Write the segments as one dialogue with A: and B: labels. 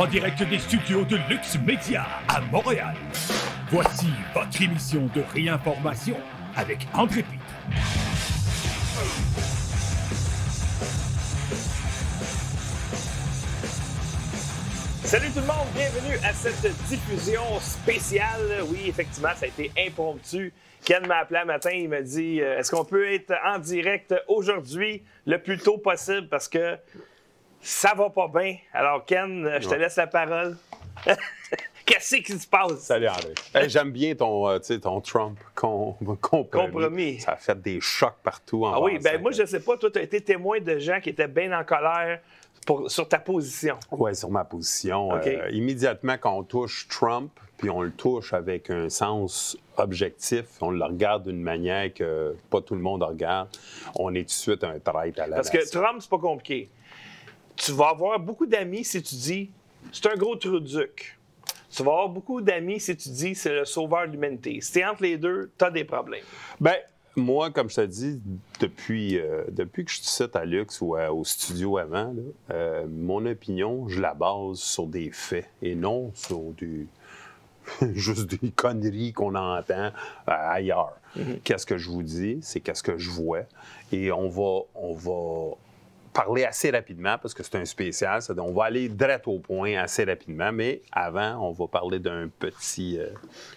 A: en direct des studios de Lux Media à Montréal. Voici votre émission de réinformation avec André Pitt.
B: Salut tout le monde, bienvenue à cette diffusion spéciale. Oui, effectivement, ça a été impromptu. Ken m'a appelé un matin, il m'a dit euh, Est-ce qu'on peut être en direct aujourd'hui le plus tôt possible? Parce que ça va pas bien. Alors, Ken, euh, je te laisse la parole. Qu'est-ce qui se passe?
C: Salut André. Hey, J'aime bien ton, euh, ton Trump com- compromis.
B: Compromis.
C: Ça a fait des chocs partout en
B: Ah oui, ben moi, je sais pas, toi, tu as été témoin de gens qui étaient bien en colère pour- sur ta position.
C: Oui, sur ma position. Euh, immédiatement, quand on touche Trump, puis on le touche avec un sens objectif, on le regarde d'une manière que pas tout le monde regarde, on est tout de suite un traître à la
B: Parce que. Trump, c'est pas compliqué. Tu vas avoir beaucoup d'amis si tu dis c'est un gros truduc. Tu vas avoir beaucoup d'amis si tu dis c'est le sauveur de l'humanité. Si t'es entre les deux, t'as des problèmes.
C: Ben, moi, comme je te dis, depuis, euh, depuis que je suis à Lux ou à- au studio avant, là, euh, mon opinion, je la base sur des faits et non sur du, juste des conneries qu'on entend euh, ailleurs. Qu'est-ce que je vous dis? C'est qu'est-ce que je vois. Et on va, on va parler assez rapidement parce que c'est un spécial. ça- on va aller direct au point assez rapidement, mais avant, on va parler d'un petit, euh,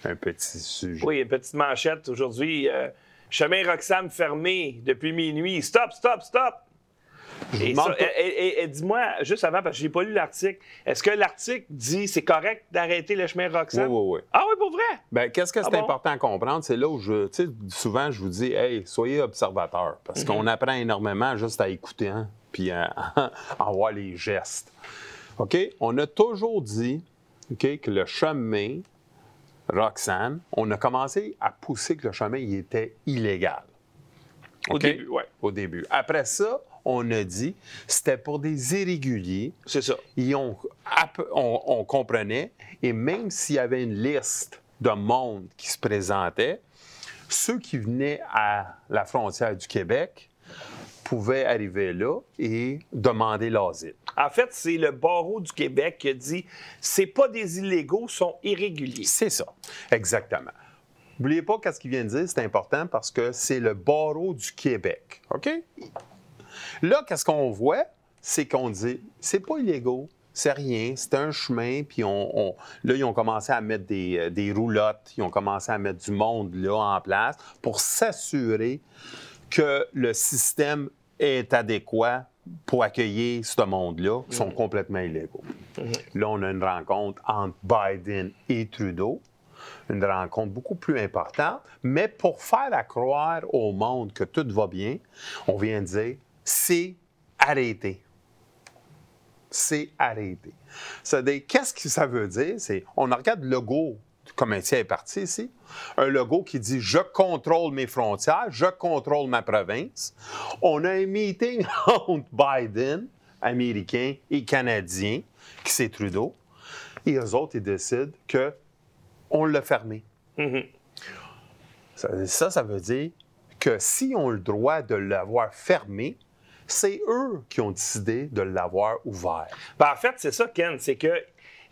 C: un petit sujet.
B: Oui, une petite manchette aujourd'hui. euh, chemin Roxham fermé depuis minuit. Stop, stop, stop!
C: Je
B: Et, ça- et- et- et dis-moi, juste avant, parce que j'ai pas lu l'article, est-ce que l'article dit c'est correct d'arrêter le chemin
C: Oui,
B: Roxham?
C: oui, oui.
B: Ah oui, pour vrai?
C: Ben, qu'est-ce que c'est
B: Ah bon?
C: important à comprendre? C'est là où je, souvent, je vous dis, hey, soyez observateurs, parce
B: Mhm.
C: qu'on apprend énormément juste à écouter, hein, puis à, à voir les gestes. OK? On a toujours dit, que le chemin Roxane, on a commencé à pousser que le chemin, il était illégal.
B: Au début, ouais.
C: Au début. Après ça, on a dit, c'était pour des irréguliers,
B: C'est ça.
C: on comprenait, et même s'il y avait une liste de monde qui se présentait, ceux qui venaient à la frontière du Québec pouvaient arriver là et demander l'asile.
B: En fait, c'est le barreau du Québec qui a dit c'est pas des illégaux, sont irréguliers.
C: C'est ça, exactement. N'oubliez pas qu'est-ce qu'il vient de dire, c'est important parce que c'est le barreau du Québec. OK? Là, qu'est-ce qu'on voit? C'est qu'on dit, c'est pas illégaux, c'est rien, c'est un chemin, puis on, on- là, ils ont commencé à mettre des, euh, des roulottes, ils ont commencé à mettre du monde là en place pour s'assurer que le système est adéquat pour accueillir ce monde-là, qui sont complètement illégaux. Là, on a une rencontre entre Biden et Trudeau, une rencontre beaucoup plus importante, mais pour faire à croire au monde que tout va bien, on vient de dire, c'est arrêté. C'est arrêté. C'est-à-dire, qu'est-ce que ça veut dire? C'est, on regarde le logo comme un tiers parti ici, un logo qui dit Je contrôle mes frontières, je contrôle ma province. On a un meeting entre Biden, américain, et canadien, qui c'est Trudeau, et eux autres, ils décident que on l'a fermé. Ça, ça, ça veut dire que si on a le droit de l'avoir fermé, c'est eux qui ont décidé de l'avoir ouvert.
B: Ben, en fait, c'est ça, Ken, c'est que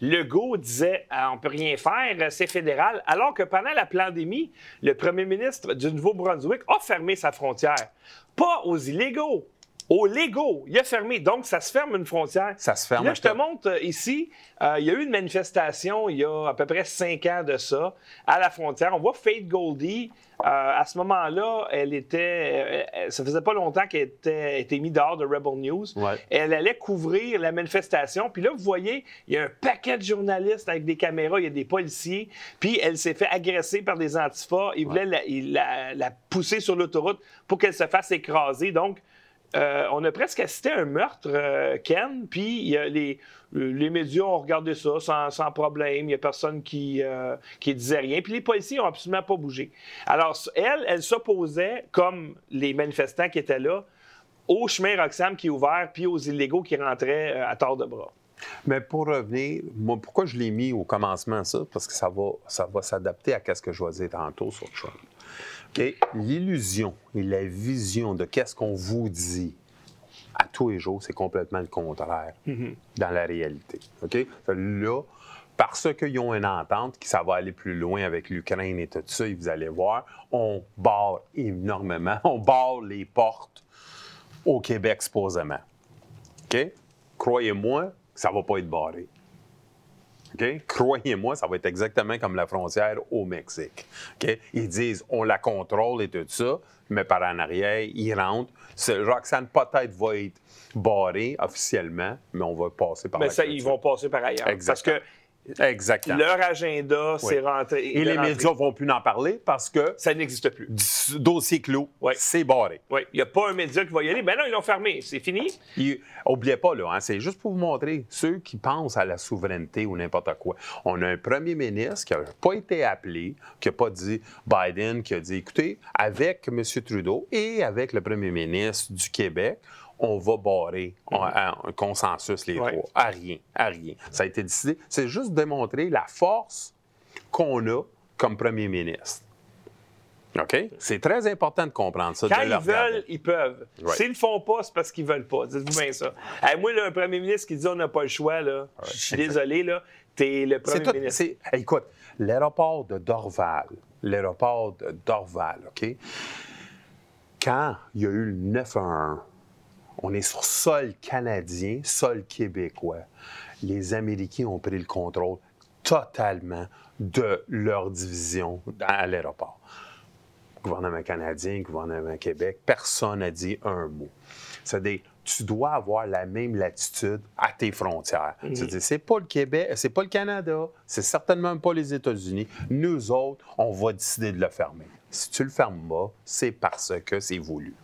B: Legault disait Ah, on peut rien faire, euh, c'est fédéral, alors que pendant la pandémie, le premier ministre du Nouveau-Brunswick a fermé sa frontière. Pas aux illégaux, aux légaux. Il a fermé. Donc, ça se ferme une frontière.
C: Ça se ferme.
B: Là, je te montre euh, ici, euh, il y a eu une manifestation il y a à peu près cinq ans de ça, à la frontière. On voit Faith Goldie. euh, à ce moment-là, elle était. euh, ça faisait pas longtemps qu'elle était, était mise dehors de Rebel News.
C: Ouais.
B: Elle allait couvrir la manifestation. Puis là, vous voyez, il y a un paquet de journalistes avec des caméras, il y a des policiers. Puis elle s'est fait agresser par des antifas. Ils voulaient la- la pousser sur l'autoroute pour qu'elle se fasse écraser. Donc, euh, on a presque assisté à un meurtre, euh, Ken, puis y a les, les médias ont regardé ça sans, problème. Il n'y a personne qui, euh, qui disait rien. Puis les policiers n'ont absolument pas bougé. Alors, elle, elle s'opposait, comme les manifestants qui étaient là, au chemin Roxham qui est ouvert, puis aux illégaux qui rentraient euh, à tort de bras.
C: Mais pour revenir, moi, pourquoi je l'ai mis au commencement, ça? Parce que ça va, ça va s'adapter à ce que je vais dire tantôt sur Trump. L'illusion et la vision de qu'est-ce qu'on vous dit À tous les jours, c'est complètement le contraire dans la réalité. OK? Là, parce qu'ils ont une entente, que ça va aller plus loin avec l'Ukraine et tout ça, et vous allez voir, on barre énormément, on barre les portes au Québec, supposément. OK? Croyez-moi, ça ne va pas être barré. Croyez-moi, ça va être exactement comme la frontière au Mexique. OK? Ils disent, on la contrôle et tout ça, mais par en arrière, ils rentrent. Roxane peut-être va être barré officiellement, mais on va passer par
B: Mais
C: la
B: ça, ils vont passer par ailleurs.
C: Exactement.
B: Parce que
C: Exactement.
B: leur agenda, c'est rentré.
C: Et les
B: de rentrer.
C: médias vont plus en parler parce que
B: Ça n'existe plus.
C: dossier clos, c'est barré.
B: Oui, il n'y a pas un média qui va y aller. Ben non, ils l'ont fermé. C'est fini.
C: Puis, oubliez pas, là, hein, c'est juste pour vous montrer, ceux qui pensent à la souveraineté ou n'importe quoi. On a un premier ministre qui n'a pas été appelé, qui n'a pas dit Biden, qui a dit écoutez, avec M. Trudeau et avec le premier ministre du Québec, on va barrer on- un, un consensus, les
B: Ouais.
C: trois. À rien, à rien. Ça a été décidé. C'est juste démontrer la force qu'on a comme premier ministre. OK? C'est très important de comprendre ça.
B: Quand
C: le
B: ils veulent, ils peuvent. S'ils le font pas, c'est parce qu'ils veulent pas. Dites-vous bien ça. Hey, moi, un premier ministre qui dit on n'a pas le choix, là, je suis désolé, là, t'es le premier
C: tout-
B: ministre.
C: hey, écoute, l'aéroport de Dorval, l'aéroport de Dorval, OK? Quand il y a eu le 911, on est sur sol canadien, sol québécois. Les Américains ont pris le contrôle totalement de leur division à l'aéroport. Gouvernement canadien, gouvernement Québec, personne n'a dit un mot. C'est-à-dire, tu dois avoir la même latitude à tes frontières. C'est-à-dire, c'est pas le Québec, c'est pas le Canada, c'est certainement pas les États-Unis. Nous autres, on va décider de le fermer. Si tu le fermes pas, c'est parce que c'est voulu.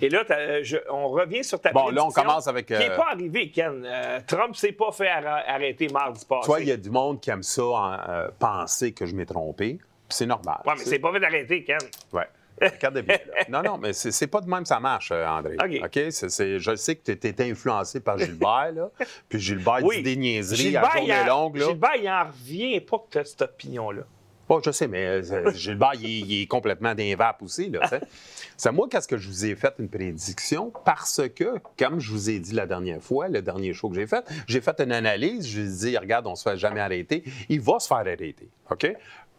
B: Et là, je- on revient sur ta
C: Bon, là, on commence avec,
B: Qui n'est
C: euh,
B: pas arrivé, Ken. Euh, Trump s'est pas fait arrêter mardi passé.
C: Tu vois, il y a du monde qui aime ça, en, euh, penser que je m'ai trompé, c'est normal.
B: Ouais, mais c'est pas fait arrêter, Ken.
C: Ouais. Regardez bien. là. Non, non, mais c'est pas de même que ça marche, euh, André.
B: OK.
C: Je sais que tu étais influencé par Gilbert, là. Puis Gilbert
B: Oui.
C: dit des niaiseries
B: Gilbert,
C: à journée longue, là.
B: Gilbert, il en revient pas que tu as cette opinion-là.
C: Bon, je sais, mais euh, Gilbert, il, est- il est complètement d'invape aussi. C'est moi, qu'est-ce que je vous ai fait une prédiction? Parce que, comme je vous ai dit la dernière fois, le dernier show que j'ai fait, j'ai fait une analyse, je lui ai dit, regarde, on se fait jamais arrêter. Il va se faire arrêter, OK?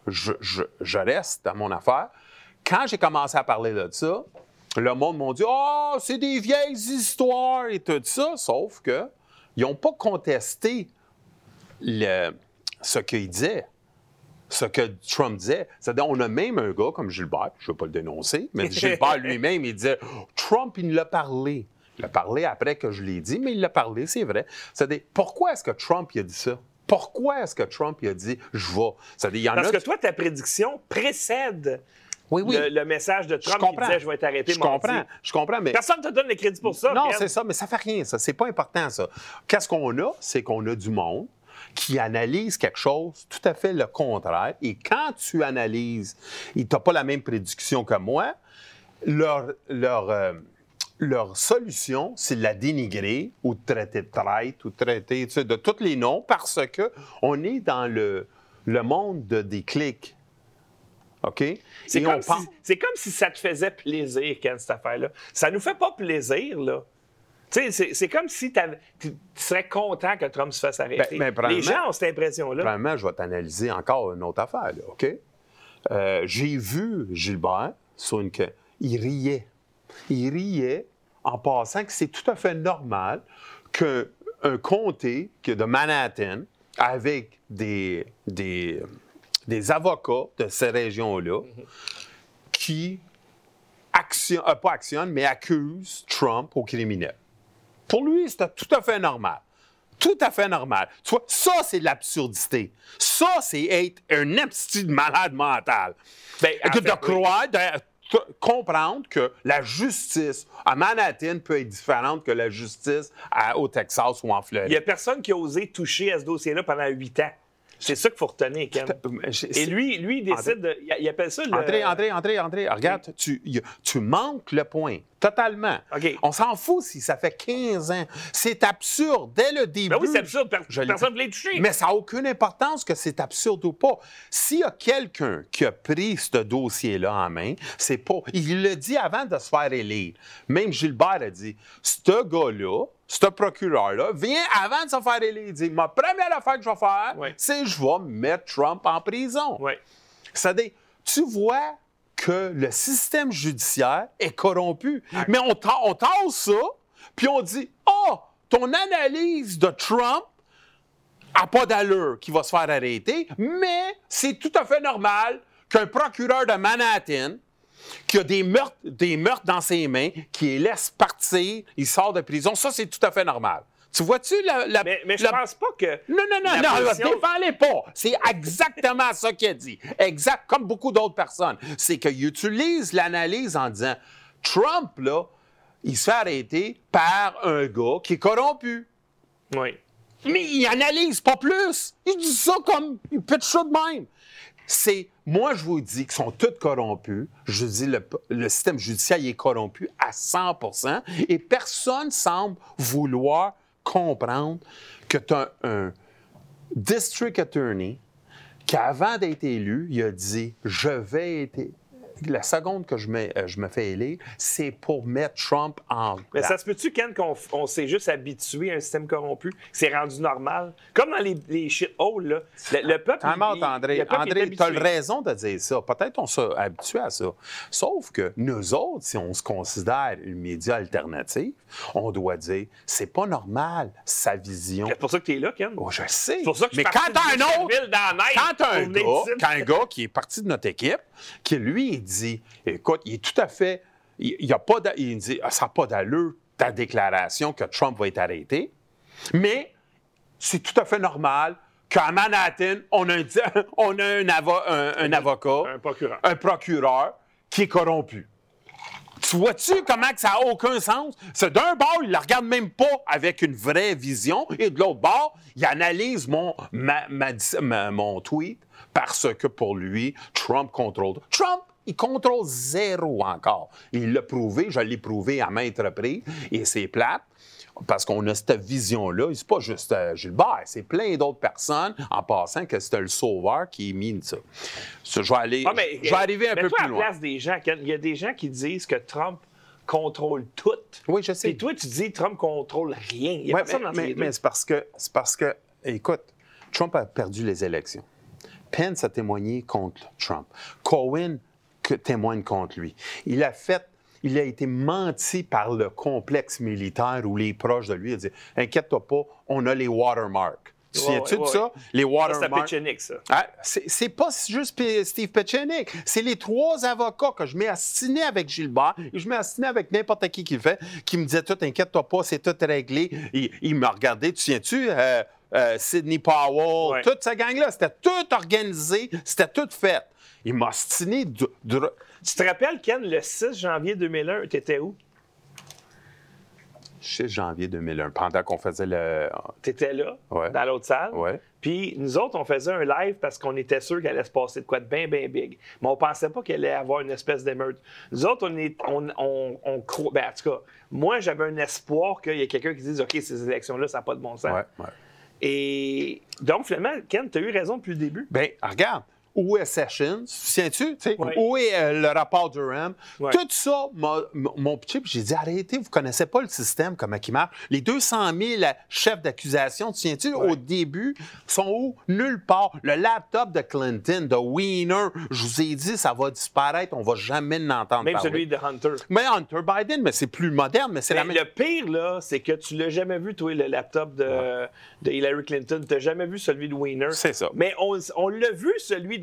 C: Je, je- je reste dans mon affaire. Quand j'ai commencé à parler de ça, le monde m'a dit, oh, c'est des vieilles histoires et tout ça, sauf que ils n'ont pas contesté le- ce qu'il disait ce que Trump disait. C'est-à-dire, on a même un gars comme Gilbert, je ne veux pas le dénoncer, mais Gilbert lui-même, il disait Trump, il l'a parlé. Il l'a parlé après que je l'ai dit, mais il l'a parlé, c'est vrai. C'est-à-dire, pourquoi est-ce que Trump il a dit ça? Pourquoi est-ce que Trump il a dit je vais? C'est-à-dire, il y en
B: Parce
C: a.
B: que toi, ta prédiction précède
C: oui, oui.
B: le, le message de Trump qui disait je vais être arrêté
C: Je
B: mardi.
C: comprends, je comprends, mais.
B: Personne ne te donne le crédit pour ça.
C: Non, c'est ça, mais ça fait rien, ça. C'est pas important, ça. Qu'est-ce qu'on a? C'est qu'on a du monde qui analyse quelque chose tout à fait le contraire. Et quand tu analyses, et tu n'as pas la même prédiction que moi, leur, leur, euh, leur solution, c'est de la dénigrer ou de traiter de traite ou de traiter tu sais, de tous les noms parce que on est dans le, le monde de, des clics. OK?
B: C'est comme, si, comme si ça te faisait plaisir, Ken, cette affaire-là. Ça nous fait pas plaisir, là. C'est, comme si tu serais content que Trump se fasse arrêter.
C: Ben, mais
B: Les gens ont cette impression-là.
C: Premièrement, je vais t'analyser encore une autre affaire, là, OK? Euh, J'ai vu Gilbert sur une... Il riait. Il riait en passant que c'est tout à fait normal qu'un comté que de Manhattan, avec des, des, des avocats de ces régions-là, qui action, euh, pas actionnent, mais accusent Trump au criminel. Pour lui, c'était tout à fait normal. Tout à fait normal. Tu vois, ça, c'est de l'absurdité. Ça, c'est être un absti de malade mental.
B: Ben,
C: de
B: oui.
C: croire, de comprendre que la justice à Manhattan peut être différente que la justice à- au Texas ou en
B: Il
C: Floride.
B: n'y a personne qui a osé toucher à ce dossier-là pendant huit ans. C'est ça qu'il faut retenir, Ken. Et lui, lui il décide de. Il il appelle ça le.
C: André, André, André, André, regarde, tu, tu manques le point. Totalement. On s'en fout si ça fait 15 ans. C'est absurde dès le début.
B: Ben oui, c'est absurde.
C: Je
B: personne ne.
C: Mais ça n'a aucune importance que c'est absurde ou pas. S'il y a quelqu'un qui a pris ce dossier-là en main, c'est pas. Il le dit avant de se faire élire. Même Gilbert a dit ce gars-là, ce procureur-là, vient avant de se faire élire. Il dit Ma première affaire que je vais faire, c'est je vais mettre Trump en prison.
B: Oui.
C: C'est-à-dire, tu vois que le système judiciaire est corrompu. Mais on, on tasse ça, puis on dit Ah, ton analyse de Trump n'a pas d'allure qui va se faire arrêter, mais c'est tout à fait normal qu'un procureur de Manhattan qui a des meurtres, des meurtres dans ses mains, qui les laisse partir, il sort de prison, ça, c'est tout à fait normal. Tu vois-tu la, la-
B: Mais, mais je
C: la-
B: pense pas que.
C: non, non, non, non,
B: position-
C: défends-les pas. C'est exactement ça qu'il a dit. Exact, comme beaucoup d'autres personnes. C'est qu'il utilise l'analyse en disant Trump, là, il se fait arrêter par un gars qui est corrompu.
B: Oui.
C: Mais il analyse pas plus. Il dit ça comme. Il pitch ça de même. C'est. Moi, je vous dis qu'ils sont tous corrompus. Je dis le, le système judiciaire il est corrompu à 100% et personne semble vouloir comprendre que tu as un district attorney qui, avant d'être élu, il a dit Je vais être. La seconde que je me, euh, je me fais élire, c'est pour mettre Trump en.
B: Mais ça se peut-tu, Ken, qu'on on s'est juste habitué à un système corrompu, c'est rendu normal? Comme dans les, les shitholes, là. Le, le peuple.
C: Time out,
B: il-
C: André.
B: le peuple
C: André, tu as raison de dire ça. Peut-être on s'est habitué à ça. Sauf que nous autres, si on se considère une média alternative, on doit dire c'est pas normal, sa vision.
B: C'est pour ça que tu es là, Ken.
C: Oh, je sais.
B: C'est pour ça que
C: Mais quand un autre, quand un gars, quand un gars qui est parti de notre équipe, qui lui, il dit, écoute, il est tout à fait, il, il a pas, il dit, Ah, ça n'a pas d'allure ta déclaration que Trump va être arrêté, mais c'est tout à fait normal qu'à Manhattan, on a un, on a un, avo- un- un avocat,
B: Un procureur.
C: un procureur qui est corrompu. Tu vois-tu comment que ça n'a aucun sens? C'est d'un bord, il ne la regarde même pas avec une vraie vision, et de l'autre bord, il analyse mon, ma- ma- ma- mon tweet parce que pour lui, Trump contrôle. Trump, il contrôle zéro encore. Il l'a prouvé, je l'ai prouvé à maintes reprises, et c'est plate. Parce qu'on a cette vision-là. C'est pas juste euh, Gilbert, c'est plein d'autres personnes, en passant, que c'était le sauveur qui est mis ça. Ça, Je vais, aller,
B: Ah, mais,
C: je vais arriver un peu plus
B: à
C: loin.
B: place des gens. Il y a des gens qui disent que Trump contrôle tout.
C: Oui, je sais.
B: Puis toi, tu dis Trump contrôle rien. Il y a
C: Ouais,
B: personne
C: mais,
B: dans
C: mais c'est parce que, c'est parce que, écoute, Trump a perdu les élections. Pence a témoigné contre Trump. Cohen que- témoigne contre lui. Il a fait, il a été menti par le complexe militaire où les proches de lui ont dit Inquiète-toi pas, on a les watermarks. Tu
B: Ouais, ouais,
C: de
B: ouais.
C: ça? Les
B: Ça, c'est
C: watermarks.
B: Petchenik, ça.
C: Ah, c'est c'est pas juste Steve Petchenik. C'est les trois avocats que je mets assinés avec Gilbert et je mets assinés avec n'importe qui qui le fait, qui me disait tout, inquiète-toi pas, c'est tout réglé. Il, il me regardait, tu souviens-tu, euh, euh, Sidney Powell, toute cette gang-là, c'était tout organisé, c'était tout fait. Il m'a astiné de, de-
B: Tu te rappelles, Ken, le 6 janvier 2001, tu étais où?
C: 6 janvier 2001, pendant qu'on faisait le.
B: Tu étais là,
C: Ouais.
B: dans l'autre salle.
C: Ouais.
B: Puis nous autres, on faisait un live parce qu'on était sûr qu'il allait se passer de quoi de bien, bien big. Mais on pensait pas qu'il allait avoir une espèce d'émeute. Nous autres, on est, on, on. Ben, en tout cas, moi, j'avais un espoir qu'il y ait quelqu'un qui dise OK, ces élections-là, ça n'a pas de bon sens.
C: Ouais, ouais.
B: Et donc, finalement, Ken, tu as eu raison depuis le début?
C: Ben, regarde, où est Sessions? Tiens-tu? tu. Où est euh, le rapport Durham? Tout ça, mon petit, j'ai dit, arrêtez, vous ne connaissez pas le système, comment il marche. Les 200 000 chefs d'accusation, tu tiens-tu,
B: Ouais.
C: au début, sont où? Nulle part. Le laptop de Clinton, de Wiener, je vous ai dit, ça va disparaître, on ne va jamais l'entendre
B: Même
C: parler.
B: celui de Hunter.
C: Mais Hunter Biden, mais c'est plus moderne, mais c'est la même...
B: le pire, là, c'est que tu l'as jamais vu, toi, le laptop de, de Hillary Clinton. Tu n'as jamais vu celui de Weiner.
C: C'est ça.
B: Mais on, on l'a vu, celui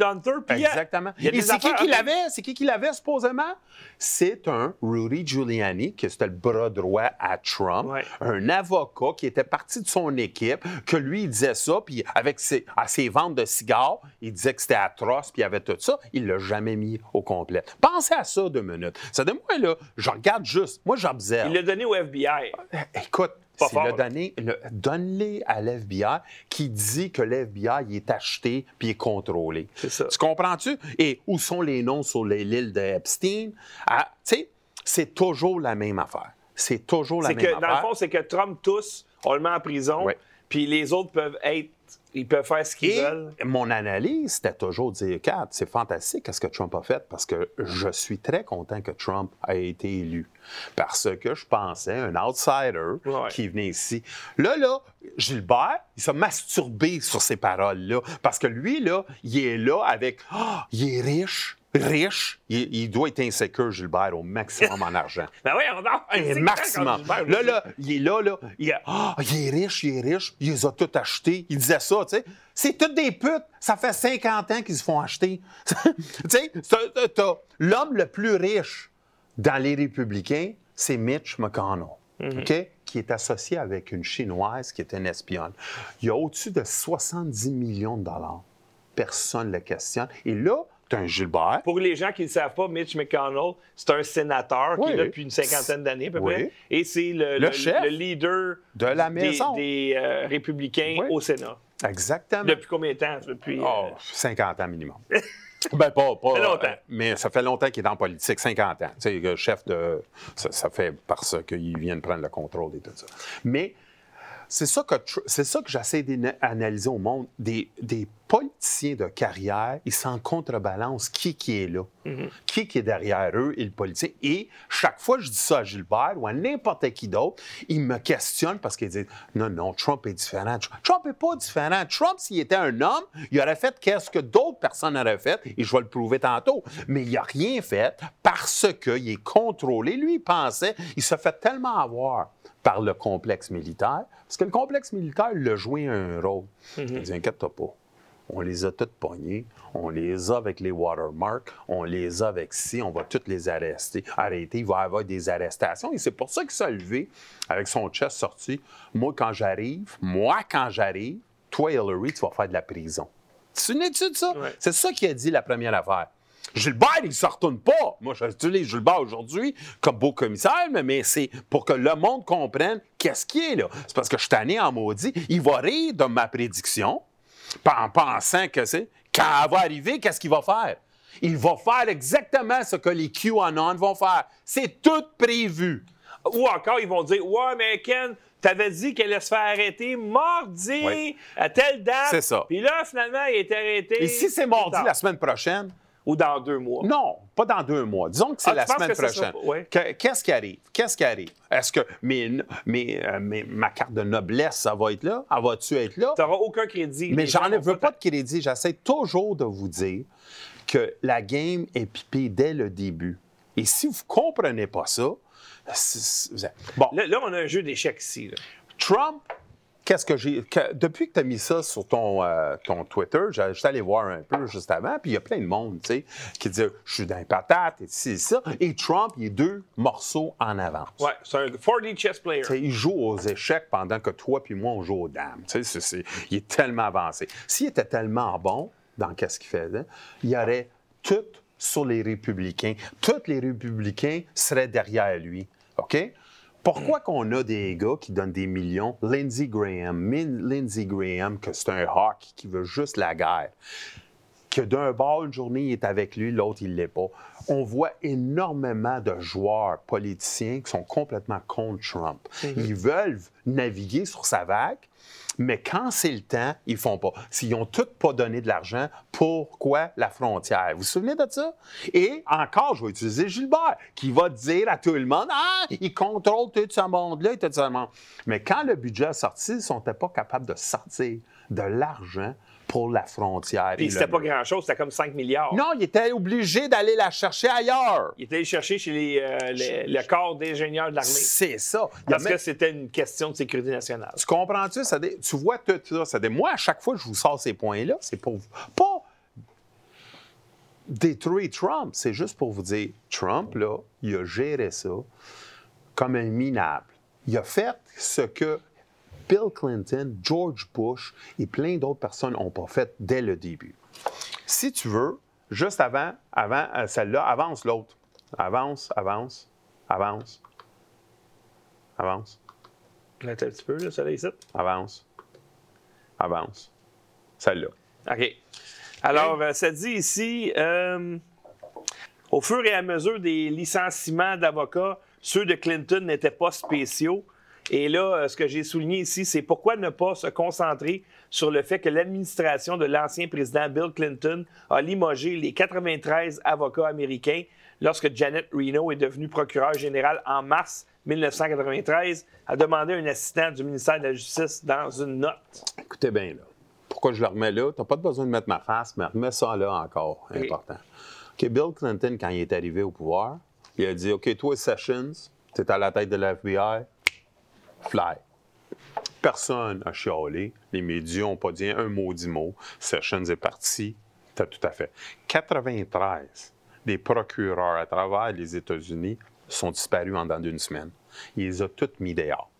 B: puis
C: Exactement.
B: il y a
C: Et c'est qui qui l'avait? C'est qui qui l'avait, supposément? C'est un Rudy Giuliani, qui c'était le bras droit à Trump,
B: Ouais.
C: un avocat qui était parti de son équipe, que lui, il disait ça, puis avec ses, à ses ventes de cigares, il disait que c'était atroce, puis il y avait tout ça. Il l'a jamais mis au complet. Pensez à ça deux minutes. Ça de moi, là, je regarde juste. Moi, j'observe.
B: Il l'a donné au FBI.
C: Écoute,
B: Pas fort.
C: donné, le- donne-les à l'FBI qui dit que l'FBI est acheté puis est contrôlé.
B: C'est ça.
C: Tu comprends-tu? Et où sont les noms sur les l'île de Epstein? Ah, tu sais, C'est toujours la même affaire. C'est toujours la
B: C'est
C: même
B: que,
C: affaire.
B: dans le fond, c'est que Trump tous, on le met en prison, puis les autres peuvent être, ils peuvent faire ce qu'ils veulent.
C: mon analyse, c'était toujours de dire, Kat, c'est fantastique ce que Trump a fait parce que je suis très content que Trump ait été élu. Parce que je pensais, un outsider
B: Ouais.
C: qui venait ici. Là, là, Gilbert, il s'est masturbé sur ces paroles-là. Parce que lui, là, il est là avec, Ah, il est riche, riche. Il, il doit être insécure, Gilbert, au maximum en argent.
B: Ben oui, on a
C: Un maximum. Là, là, il est là, là. Il, est, Ah, il est riche, il est riche. Il les a tous achetés. Il disait ça, tu sais. C'est toutes des putes. Ça fait 50 ans qu'ils se font acheter. tu sais, l'homme le plus riche dans les républicains, c'est Mitch McConnell. OK? Qui est associé avec une Chinoise qui est une espionne. Il y a au-dessus de 70 millions de dollars. Personne ne le questionne. Et là, as un Gilbert.
B: Pour les gens qui ne le savent pas, Mitch McConnell, c'est un sénateur qui est là depuis une cinquantaine d'années à peu
C: Oui.
B: près. Et c'est le,
C: Le
B: leader
C: de la maison.
B: des, euh, républicains
C: Oui.
B: au Sénat.
C: Exactement.
B: Depuis combien de temps? Depuis, euh,
C: Oh, 50 ans minimum. ben, pas. pas
B: Ça fait longtemps.
C: euh, mais ça fait longtemps qu'il est en politique, 50 ans. Tu sais, le chef de. Ça, ça fait parce qu'il vient de prendre le contrôle et tout ça. Mais c'est ça que, c'est ça que j'essaie d'analyser au monde. Des, des politiciens de carrière, ils s'en contrebalancent qui qui est là, qui qui est derrière eux et le politicien. Et chaque fois que je dis ça à Gilbert ou à n'importe qui d'autre, ils me questionnent parce qu'ils disent non, non, Trump est différent. Trump n'est pas différent. Trump, s'il était un homme, il aurait fait qu'est-ce que d'autres personnes auraient fait, et je vais le prouver tantôt. Mais il n'a rien fait parce qu'il est contrôlé. Lui, il pensait, il se fait tellement avoir par le complexe militaire, parce que le complexe militaire il a joué un rôle. Il dit, inquiète-toi pas. On les a toutes pognés, on les a avec les watermarks, on les a avec ci, on va toutes les arrêter. Arrêter, il va y avoir des arrestations. Et c'est pour ça qu'il s'est levé avec son chest sorti. Moi, quand j'arrive, moi, quand j'arrive, toi, Hillary, tu vas faire de la prison. C'est une étude, ça?
B: Ouais.
C: C'est ça qu'il a dit la première affaire. Gilbert, il ne se retourne pas. Moi, j'utilise Gilbert aujourd'hui comme beau commissaire, mais, c'est pour que le monde comprenne qu'est-ce qui est là. C'est parce que je suis tanné en maudit. Il va rire de ma prédiction en pensant que c'est. Quand elle va arriver, qu'est-ce qu'il va faire? Il va faire exactement ce que les QAnon vont faire. C'est tout prévu.
B: Ou encore, ils vont dire Ouais, mais Ken, t'avais dit qu'elle allait se faire arrêter mardi
C: Oui.
B: à telle date.
C: C'est ça.
B: Puis là, finalement, il est arrêté.
C: Et si c'est mardi la semaine prochaine,
B: Ou dans deux mois?
C: Non, pas dans deux mois. Disons que c'est
B: Ah,
C: la semaine prochaine.
B: ouais.
C: Qu'est-ce qui arrive? Qu'est-ce qui arrive? Est-ce que mes- mes- euh, mes- ma carte de noblesse, ça va être là? Elle va-tu être là?
B: Tu n'auras aucun crédit.
C: Mais j'en veux pas de crédit. J'essaie toujours de vous dire que la game est pipée dès le début. Et si vous ne comprenez pas ça, bon,
B: Là, là, on a un jeu d'échecs ici. là.
C: Trump, qu'est-ce que j'ai. que- depuis que tu as mis ça sur ton, euh, ton Twitter, j'étais allé voir un peu juste avant, puis il y a plein de monde, tu sais, qui dit Je suis dans les patates, et ci, et ça. Et Trump, il est deux morceaux en avance.
B: Ouais, c'est un 4D chess player.
C: Il joue aux échecs pendant que toi puis moi, on joue aux dames. Tu sais, c'est- c'est- il est tellement avancé. S'il était tellement bon dans qu'est-ce qu'il faisait, il y aurait tout sur les républicains. Tous les républicains seraient derrière lui. OK? Pourquoi qu'on a des gars qui donnent des millions? Lindsey Graham, Min- Lindsey Graham, que c'est un hawk qui veut juste la guerre que d'un bord, une journée, il est avec lui, l'autre, il ne l'est pas. On voit énormément de joueurs politiciens qui sont complètement contre Trump. Ils veulent naviguer sur sa vague, mais quand c'est le temps, ils font pas. S'ils n'ont tous pas donné de l'argent, pourquoi la frontière? Vous vous souvenez de ça? Et encore, je vais utiliser Gilbert, qui va dire à tout le monde, ah, il contrôle tout ce monde-là tout ce monde. Mais quand le budget est sorti, ils sont pas capables de sortir de l'argent pour la frontière.
B: Puis c'était pas grand-chose, c'était comme 5 milliards.
C: non, il était obligé d'aller la chercher ailleurs.
B: Il était allé chercher chez les, euh, les- le corps d'ingénieurs de l'armée.
C: C'est ça.
B: Parce
C: même-
B: que c'était une question de sécurité nationale.
C: Tu comprends-tu? Ça Tu vois tout ça. ça dé- Moi, à chaque fois que je vous sors ces points-là, c'est pour vous. Pas détruire Trump. C'est juste pour vous dire, Trump, là, il a géré ça comme un minable. Il a fait ce que Bill Clinton, George Bush et plein d'autres personnes n'ont pas fait dès le début. Si tu veux, juste avant, avant euh, celle-là, avance l'autre. Avance, avance, avance, avance.
B: Un petit peu, là, ça là, ici.
C: Avance. Avance. Celle-là.
B: OK. Alors, euh, ça dit ici, euh, Au fur et à mesure des licenciements d'avocats, ceux de Clinton n'étaient pas spéciaux. Et là, euh, ce que j'ai souligné ici, c'est pourquoi ne pas se concentrer sur le fait que l'administration de l'ancien président Bill Clinton a limogé les 93 avocats américains lorsque Janet Reno est devenue procureure générale en mars 1993, a demandé un assistant du ministère de la Justice dans une note.
C: Écoutez bien, là. Pourquoi je le remets là? Tu n'as pas besoin de mettre ma face, mais remets ça là encore. Important. OK, Bill Clinton, quand il est arrivé au pouvoir, il a dit OK, toi, Sessions, tu es à la tête de l'FBI, fly. Personne n'a chialé. Les médias n'ont pas dit un maudit mot. Sessions est parti. T'as tout à fait. 93 des procureurs à travers les États-Unis sont disparus en dans d'une semaine. Il les a toutes mis dehors.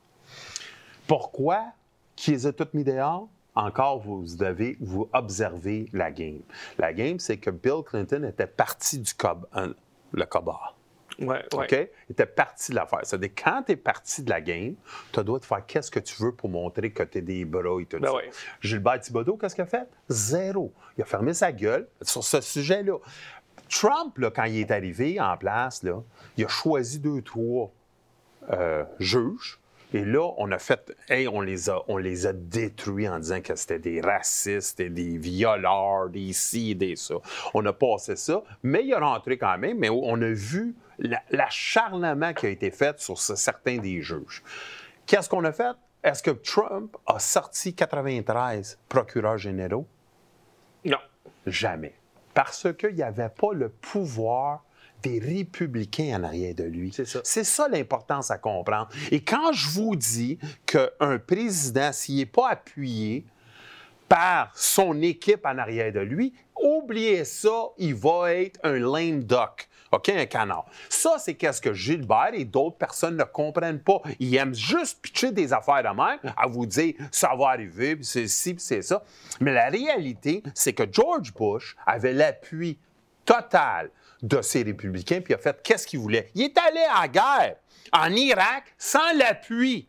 C: Pourquoi qui les a toutes mis dehors? Encore, vous devez vous observer la game. La game, c'est que Bill Clinton était parti du cob, euh, le cobard.
B: Ouais, ouais.
C: OK? Il était parti de l'affaire. C'est-à-dire, quand tu es parti de la game, tu dois te faire qu'est-ce que tu veux pour montrer que tu es des bras et tout
B: Ben
C: ça.
B: ouais.
C: Gilbert Thibodeau, qu'est-ce qu'il a fait? Zéro. Il a fermé sa gueule sur ce sujet-là. Trump, là, quand il est arrivé en place, là, il a choisi deux, trois euh, juges. Et là, on a fait, hey, on les a, on les a détruits en disant que c'était des racistes et des violeurs, des ci, des ça. On a passé ça, mais il est rentré quand même, mais on a vu l'acharnement qui a été fait sur ce- certains des juges. Qu'est-ce qu'on a fait? Est-ce que Trump a sorti 93 procureurs généraux?
B: Non.
C: Jamais. Parce qu'il n'y avait pas le pouvoir des républicains en arrière de lui.
B: C'est ça.
C: C'est ça l'importance à comprendre. Et quand je vous dis qu'un président, s'il n'est pas appuyé par son équipe en arrière de lui, oubliez ça, il va être un lame duck. OK, un canard. Ça, c'est qu'est-ce que Gilbert et d'autres personnes ne comprennent pas. Ils aiment juste pitcher des affaires de même, à vous dire ça va arriver, puis c'est ci, puis c'est ça. Mais la réalité, c'est que George Bush avait l'appui total de ces républicains, puis il a fait qu'est-ce qu'il voulait. Il est allé à la guerre en Irak sans l'appui.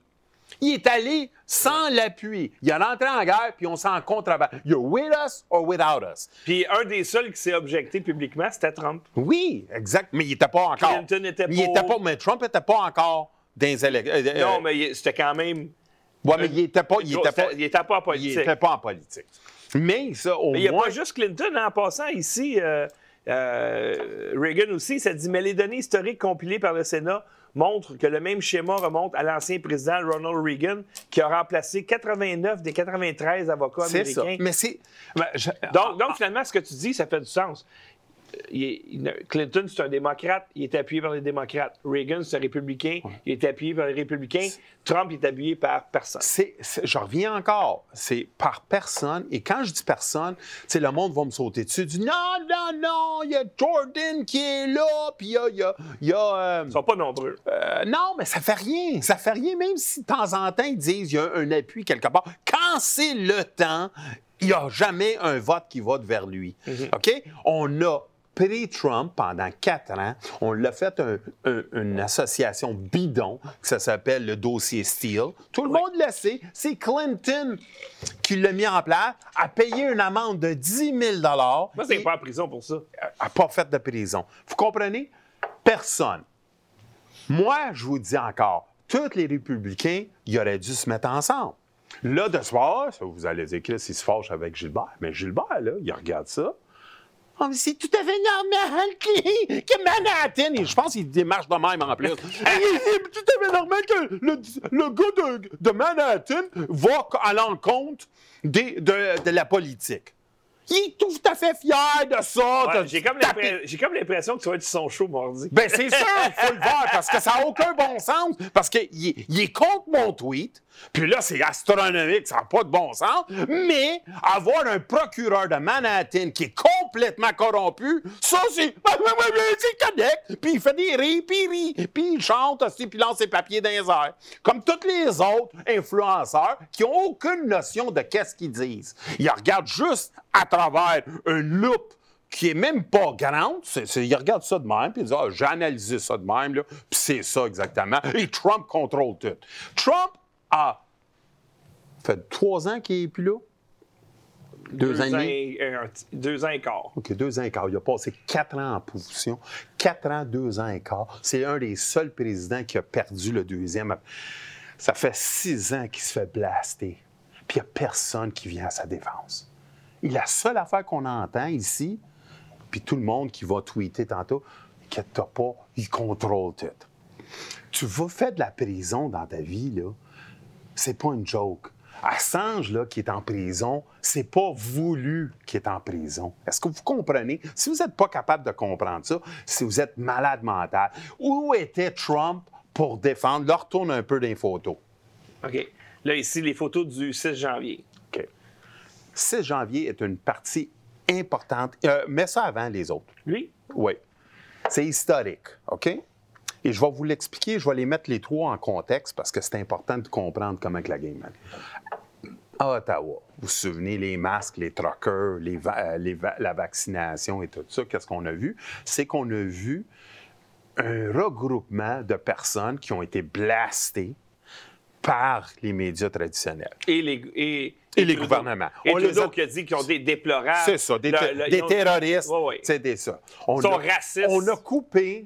C: Il est allé sans l'appui. Il est rentré en guerre, puis on s'en contrebande. You're with us or without us.
B: Puis un des seuls qui s'est objecté publiquement, c'était Trump.
C: Oui, exact. Mais il n'était pas encore.
B: Clinton était
C: Mais il
B: pas-
C: était pas. Mais Trump n'était pas encore dans les élections.
B: non, mais il- c'était quand même.
C: Ouais, mais il n'était pas. Il était pas,
B: il était pas en
C: il
B: politique.
C: était pas en politique. Mais ça, au
B: Mais il n'y a
C: moins.
B: pas juste Clinton, hein, en passant ici. euh, euh, Reagan aussi, ça dit Mais les données historiques compilées par le Sénat montrent que le même schéma remonte à l'ancien président Ronald Reagan, qui a remplacé 89 des 93 avocats
C: C'est ça.
B: américains.
C: Mais c'est. ben, je-
B: Donc, donc, finalement, ce que tu dis, ça fait du sens. Il est- il- Clinton, c'est un démocrate, il est appuyé par les démocrates. Reagan, c'est un républicain, il est appuyé par les républicains. Trump il est appuyé par personne.
C: C'est, je reviens encore. C'est par personne. Et quand je dis personne, c'est le monde va me sauter dessus. Du non, non, non, il y a Jordan qui est là, puis il y a. y a- y a, euh,
B: Ils sont pas nombreux.
C: euh, non, mais ça fait rien. Ça fait rien, même si de temps en temps ils disent qu'il y a un appui quelque part. Quand c'est le temps, il n'y a jamais un vote qui vote vers lui. OK? On a pris Trump pendant quatre ans. On l'a fait un- un- une association bidon, que ça s'appelle le dossier Steele. Tout le monde le sait. C'est Clinton qui l'a mis en place, a payé une amende de 10 000
B: Moi, c'est pas en prison pour ça.
C: a pas fait de prison. Vous comprenez? Personne. Moi, je vous dis encore, tous les républicains, ils auraient dû se mettre ensemble. Là, de soir, vous allez dire, Chris, il se fâche avec Gilbert. Mais Gilbert, là, il regarde ça. Mais c'est tout à fait normal que, que Manhattan, et je pense qu'il démarche de même en plus. c'est tout à fait normal que le, le gars de, de Manhattan va à l'encontre de, de la politique. Il est tout à fait fier de ça.
B: Ouais, J'ai comme l'impression que tu vas être son show mardi.
C: ben, c'est sûr, il faut le voir parce que ça n'a aucun bon sens. Parce qu'il il est contre mon tweet. Puis là, c'est astronomique, ça n'a pas de bon sens. Mais avoir un procureur de Manhattan qui est complètement corrompu, ça, c'est. C'est correct. Puis il fait des rires, puis il rit. Puis il chante aussi, puis lance ses papiers dans les airs. Comme tous les autres influenceurs qui n'ont aucune notion de qu'est-ce qu'ils disent. Ils regardent juste à travers un loupe qui est même pas grande. C'est, c'est- il regarde ça de même, puis il dit Ah, j'ai analysé ça de même, puis c'est ça exactement. Et Trump contrôle tout. Trump a fait trois ans qu'il est plus là? Deux ans et demi?
B: un- deux ans et quart.
C: OK, deux ans et quart. Il a passé quatre ans en position. Quatre ans, deux ans et quart. C'est un des seuls présidents qui a perdu le deuxième. Ça fait six ans qu'il se fait blaster. Puis il n'y a personne qui vient à sa défense. Et la seule affaire qu'on entend ici, puis tout le monde qui va tweeter tantôt, que t'as pas, il contrôle tout. Tu vas faire de la prison dans ta vie, là. C'est pas une joke. Assange, là, qui est en prison, c'est pas voulu qu'il est en prison. Est-ce que vous comprenez? Si vous n'êtes pas capable de comprendre ça, si vous êtes malade mental, où était Trump pour défendre? Là, retourne un peu dans les photos.
B: OK. Là, ici, les photos du 6 janvier.
C: OK. 6 janvier est une partie importante. Euh, mets ça avant les autres.
B: Lui?
C: Oui. C'est historique, OK? Et je vais vous l'expliquer, je vais les mettre les trois en contexte parce que c'est important de comprendre comment que la game est. À Ottawa, vous vous souvenez, les masques, les truckers, les va- euh, les va- la vaccination et tout ça, qu'est-ce qu'on a vu? C'est qu'on a vu un regroupement de personnes qui ont été blastées par les médias traditionnels.
B: Et les, et,
C: Et les
B: Trudeau.
C: gouvernements.
B: Et
C: On les a-
B: qui a dit qu'ils ont des déplorables.
C: C'est ça, des,
B: Le- le-
C: des terroristes. C'est ça. On
B: Ils sont
C: a-
B: racistes.
C: On a coupé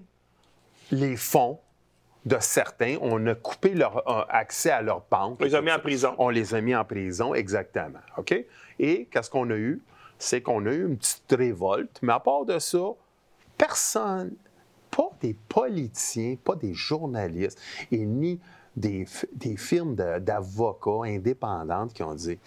C: les fonds de certains. On a coupé leur euh, accès à leur banque.
B: On les a mis en prison.
C: On les a mis en prison, exactement. OK? Et qu'est-ce qu'on a eu? C'est qu'on a eu une petite révolte. Mais à part de ça, personne, pas des politiciens, pas des journalistes et ni des, firmes de- d'avocats indépendantes qui ont dit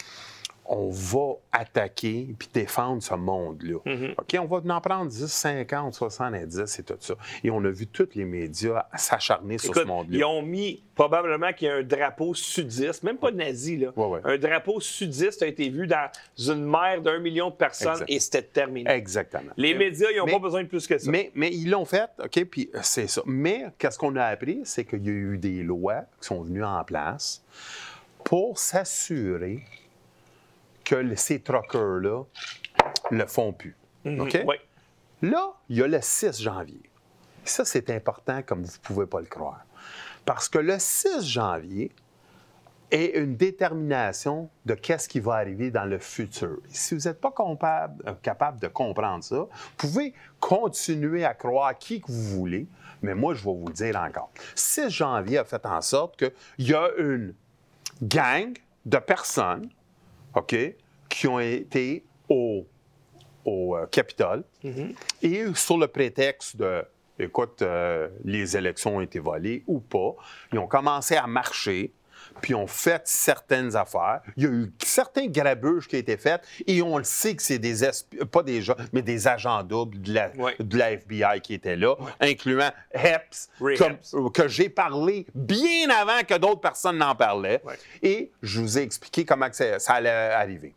C: on va attaquer puis défendre ce monde-là.
B: Mm-hmm.
C: OK, on va en prendre 10, 50, 70 et tout ça. Et on a vu tous les médias s'acharner sur ce monde-là.
B: ils ont mis probablement qu'il y a un drapeau sudiste, même pas nazi, là.
C: Ouais, ouais.
B: Un drapeau sudiste a été vu dans une mer d'un million de personnes et c'était terminé.
C: Exactement.
B: Les médias, ils n'ont pas besoin de plus que ça.
C: Mais, mais ils l'ont fait, OK, puis euh, c'est ça. Mais qu'est-ce qu'on a appris? C'est qu'il y a eu des lois qui sont venues en place pour s'assurer que ces truckers-là le font plus. OK?
B: Oui.
C: Là, il y a le 6 janvier. Ça, c'est important comme vous ne pouvez pas le croire. Parce que le 6 janvier est une détermination de qu'est-ce qui va arriver dans le futur. Si vous n'êtes pas euh, capable de comprendre ça, vous pouvez continuer à croire qui que vous voulez, mais moi, je vais vous le dire encore. 6 janvier a fait en sorte qu'il y a une gang de personnes OK, qui ont été au, au euh, Capitole. Et sur le prétexte de, écoute, euh, les élections ont été volées ou pas, ils ont commencé à marcher, puis ont fait certaines affaires. Il y a eu certains grabuges qui ont été faits et on le sait que c'est des, pas des gens, mais des agents doubles de la,
B: Ouais.
C: de la FBI qui étaient là, incluant comme-
B: Epps.
C: que j'ai parlé bien avant que d'autres personnes n'en parlaient. Et je vous ai expliqué comment ça allait arriver.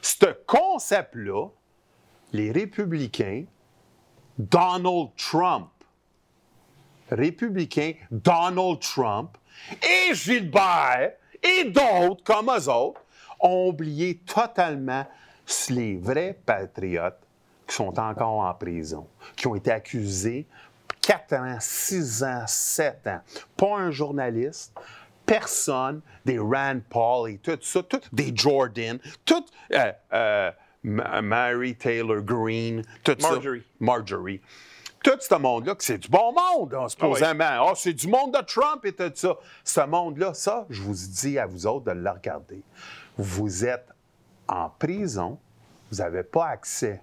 C: Ce concept-là, les républicains, Donald Trump, républicains, Donald Trump et Gilbert et d'autres comme eux autres ont oublié totalement les vrais patriotes qui sont encore en prison, qui ont été accusés 4 ans, 6 ans, 7 ans. Pas un journaliste, personne, des Rand Paul et tout ça, tout, des Jordan, tout, euh, euh, Ma- Mary Taylor Greene, tout
B: Marjorie.
C: ça. Marjorie. Tout ce monde-là, que c'est du bon monde, hein, supposément. Ah, c'est du monde de Trump et tout ça. Ce monde-là, ça, je vous dis à vous autres de le regarder. Vous êtes en prison, vous n'avez pas accès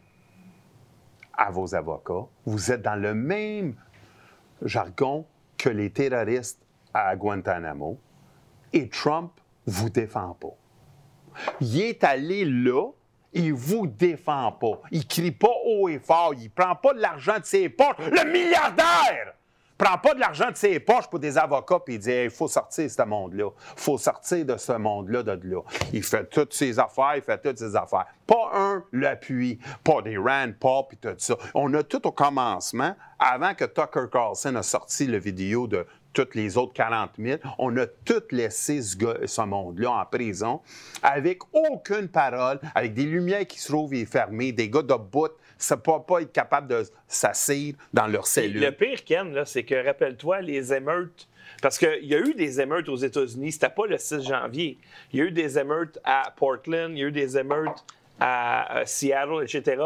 C: à vos avocats, vous êtes dans le même jargon que les terroristes à Guantanamo et Trump vous défend pas. Il est allé là, il vous défend pas. Il crie pas haut et fort, il prend pas de l'argent de ses poches. Le milliardaire prend pas de l'argent de ses poches pour des avocats puis il dit il faut sortir de ce monde-là. Il faut sortir de ce monde-là de là. Il fait toutes ses affaires, il fait toutes ses affaires. Pas un l'appui, pas des Rand Paul puis tout ça. On a tout au commencement, avant que Tucker Carlson a sorti la vidéo de toutes les autres 40 000, on a tout laissé ce, gars- ce monde-là en prison avec aucune parole, avec des lumières qui se trouvent fermées, des gars de bout, ça ne peut pas être capable de s'asseoir dans leur cellule.
B: Le pire, Ken, c'est que, rappelle-toi, les émeutes. Parce qu'il y a eu des émeutes aux États-Unis, c'était pas le 6 janvier. Il y a eu des émeutes à Portland, il y a eu des émeutes à, à Seattle, etc.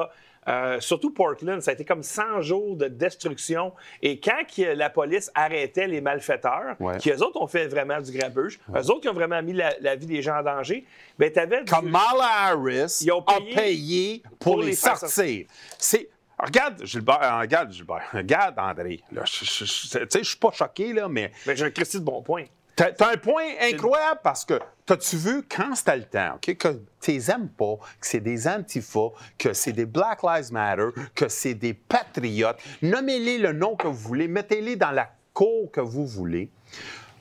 B: Euh, surtout Portland, ça a été comme 100 jours de destruction. Et quand que la police arrêtait les malfaiteurs,
C: Ouais.
B: qui eux autres ont fait vraiment du grabuge, eux autres qui ont vraiment mis la, la vie des gens en danger, ben t'avais du-
C: Kamala Harris
B: Ils ont
C: a
B: payé
C: payé pour,
B: pour
C: les
B: les
C: sortir. C'est. Regarde, Gilbert, euh, regarde, Gilbert, regarde, André. Tu sais, je suis pas choqué, là, mais
B: Ben, j'ai un Christy de bon point.
C: T'as un point incroyable parce que t'as-tu vu quand c'était le temps, que tu aimes pas, que c'est des antifas, que c'est des Black Lives Matter, que c'est des patriotes, nommez-les le nom que vous voulez, mettez-les dans la cour que vous voulez.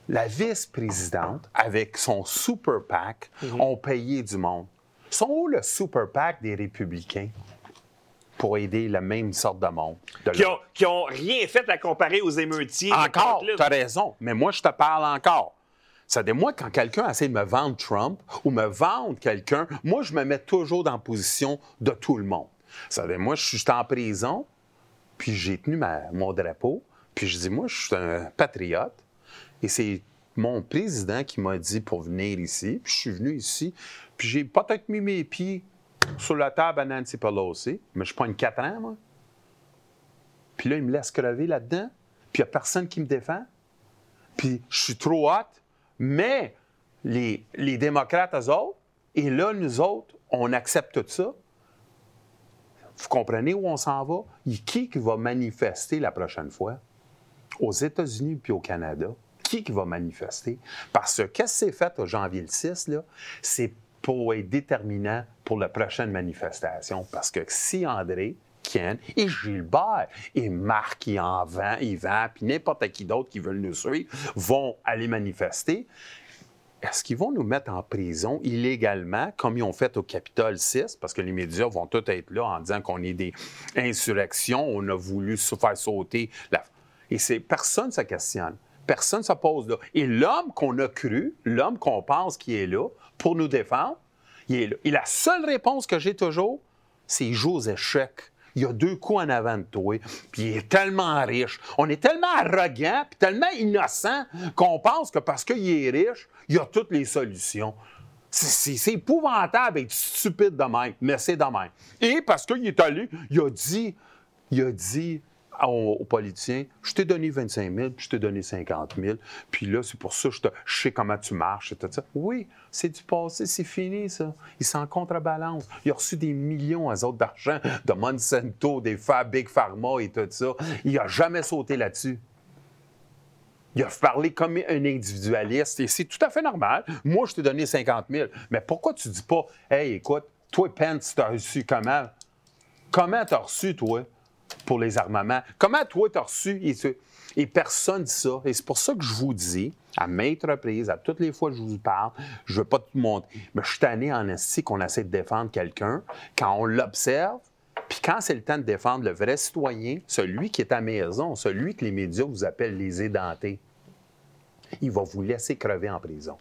C: La vice-présidente, avec son super PAC, ont payé du monde. Sont où le super PAC des républicains? Pour aider la même sorte de monde? de
B: Qui ont, qui ont rien fait à comparer aux émeutiers.
C: encore, tu as raison, mais moi, je te parle encore. Ça veut dire, moi, quand quelqu'un essaie de me vendre Trump ou me vendre quelqu'un, moi, je me mets toujours dans la position de tout le monde. Ça veut dire, moi, je suis en prison, puis j'ai tenu ma- mon drapeau, puis je dis, moi, je suis un patriote, et c'est mon président qui m'a dit pour venir ici, puis je suis venu ici, puis j'ai peut-être mis mes pieds sur la table à Nancy Pelosi, mais je pogne quatre ans, moi. Puis là, il me laisse crever là-dedans. Puis il n'y a personne qui me défend. Puis je suis trop hot. Mais les, les démocrates, eux autres, et là, nous autres, on accepte tout ça. Vous comprenez où on s'en va? Et qui qui va manifester la prochaine fois? Aux États-Unis puis au Canada. Qui qui va manifester? Parce que qu'est-ce que c'est fait au janvier le 6, là? C'est pour être déterminant pour la prochaine manifestation. Parce que si André, Ken et Gilbert et Marc, et en vend, Yvan, puis n'importe qui d'autre qui veulent nous suivre, vont aller manifester, est-ce qu'ils vont nous mettre en prison illégalement, comme ils ont fait au Capitole 6, parce que les médias vont tous être là en disant qu'on est des insurrections, on a voulu se faire sauter la... Et c'est personne ne se questionne. Personne ne se pose là. Et l'homme qu'on a cru, l'homme qu'on pense qui est là pour nous défendre, il est là. Et la seule réponse que j'ai toujours, c'est il joue aux échecs. Il a deux coups en avant de toi, puis il est tellement riche. On est tellement arrogant, puis tellement innocent qu'on pense que parce qu'il est riche, il a toutes les solutions. C'est épouvantable d'être stupide de même, mais c'est de même. Et parce qu'il est allé, il a dit, il a dit aux, politiciens, je t'ai donné 25 000, puis je t'ai donné 50 000, puis là, c'est pour ça que je, te- sais comment tu marches et tout ça. Oui, c'est du passé, c'est fini, ça. Il s'en contrebalance. Il a reçu des millions, à autres, d'argent de Monsanto, des Big Pharma et tout ça. Il n'a jamais sauté là-dessus. Il a parlé comme un individualiste et c'est tout à fait normal. Moi, je t'ai donné 50 000. Mais pourquoi tu dis pas, hey, écoute, toi, Pence, t'as reçu comment? Comment t'as reçu, toi, pour les armements? Comment, toi, t'as reçu? Et, et personne dit ça. Et c'est pour ça que je vous dis, à maintes reprises, à toutes les fois que je vous parle, je veux pas tout montrer, mais je suis tanné en esti qu'on essaie de défendre quelqu'un quand on l'observe. Puis quand c'est le temps de défendre le vrai citoyen, celui qui est à maison, celui que les médias vous appellent les édentés, il va vous laisser crever en prison.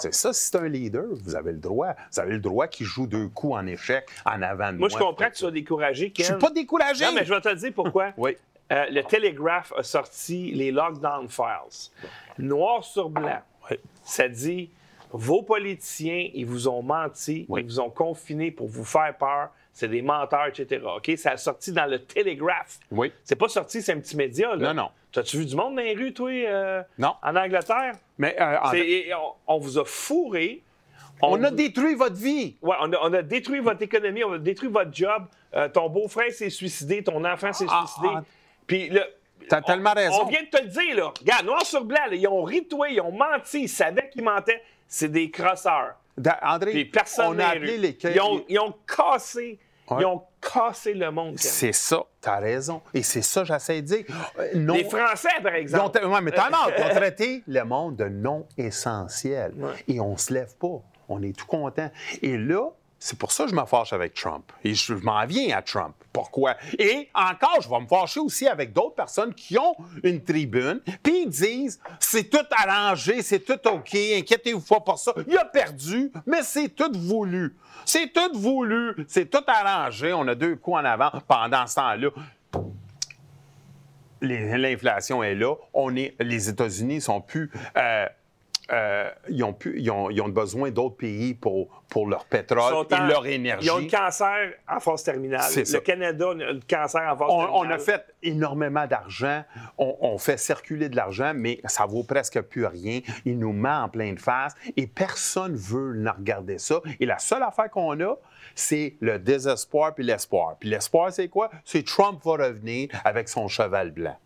C: C'est ça, si c'est un leader, vous avez le droit. Vous avez le droit qu'il joue deux coups en échec en avant de moi.
B: Moi, je comprends que tu sois découragé, Ken.
C: Je suis pas découragé.
B: Non, mais je vais te le dire pourquoi.
C: Oui.
B: Euh, le Telegraph a sorti les lockdown files. Noir sur blanc.
C: Oui.
B: Ça dit vos politiciens, ils vous ont menti,
C: Oui.
B: ils vous ont confiné pour vous faire peur. C'est des menteurs, etc. OK? Ça a sorti dans le Telegraph.
C: Oui.
B: C'est pas sorti, c'est un petit média. Là.
C: Non, non.
B: T'as-tu vu du monde dans les rues, toi, euh,
C: Non.
B: en Angleterre?
C: Mais euh, en-
B: on, on vous a fourré.
C: on a détruit votre vie.
B: Ouais, on a, on a détruit votre économie, on a détruit votre job. Euh, ton beau-frère s'est suicidé, ton enfant s'est
C: Ah,
B: suicidé.
C: ah.
B: Puis là.
C: T'as tellement raison.
B: On vient de te le dire, là. Regarde, noir sur blanc, là, ils ont ri de toi, ils ont menti, ils savaient qu'ils mentaient. C'est des crosseurs.
C: Da- André,
B: Puis personne
C: on a appelé les
B: Ils ont, ils ont cassé. Ils ont cassé le monde.
C: C'est ça, t'as raison. Et c'est ça, j'essaie de dire. Euh, non-
B: Les Français, par
C: Ils ont,
B: exemple.
C: ouais, mais t'en ils ont traité le monde de non essentiel.
B: Ouais.
C: Et on se lève pas. On est tout content. Et là, c'est pour ça que je me fâche avec Trump. Et je m'en viens à Trump. Pourquoi? Et encore, je vais me fâcher aussi avec d'autres personnes qui ont une tribune, puis ils disent c'est tout arrangé, c'est tout OK, inquiétez-vous pas pour ça. Il a perdu, mais c'est tout voulu. C'est tout voulu, c'est tout arrangé. On a deux coups en avant pendant ce temps-là l'inflation est là. On est, les États-Unis sont plus euh, euh, ils, ont pu- ils ont- ils ont besoin d'autres pays pour, pour leur pétrole et leur énergie.
B: Ils ont le cancer en phase terminale.
C: C'est
B: Le
C: ça.
B: Canada a le cancer en phase
C: On,
B: terminale.
C: on a fait énormément d'argent, on, on fait circuler de l'argent, mais ça vaut presque plus rien. Il nous met en pleine face et personne veut ne regarder ça. Et la seule affaire qu'on a, c'est le désespoir puis l'espoir. Puis l'espoir, c'est quoi? C'est Trump va revenir avec son cheval blanc.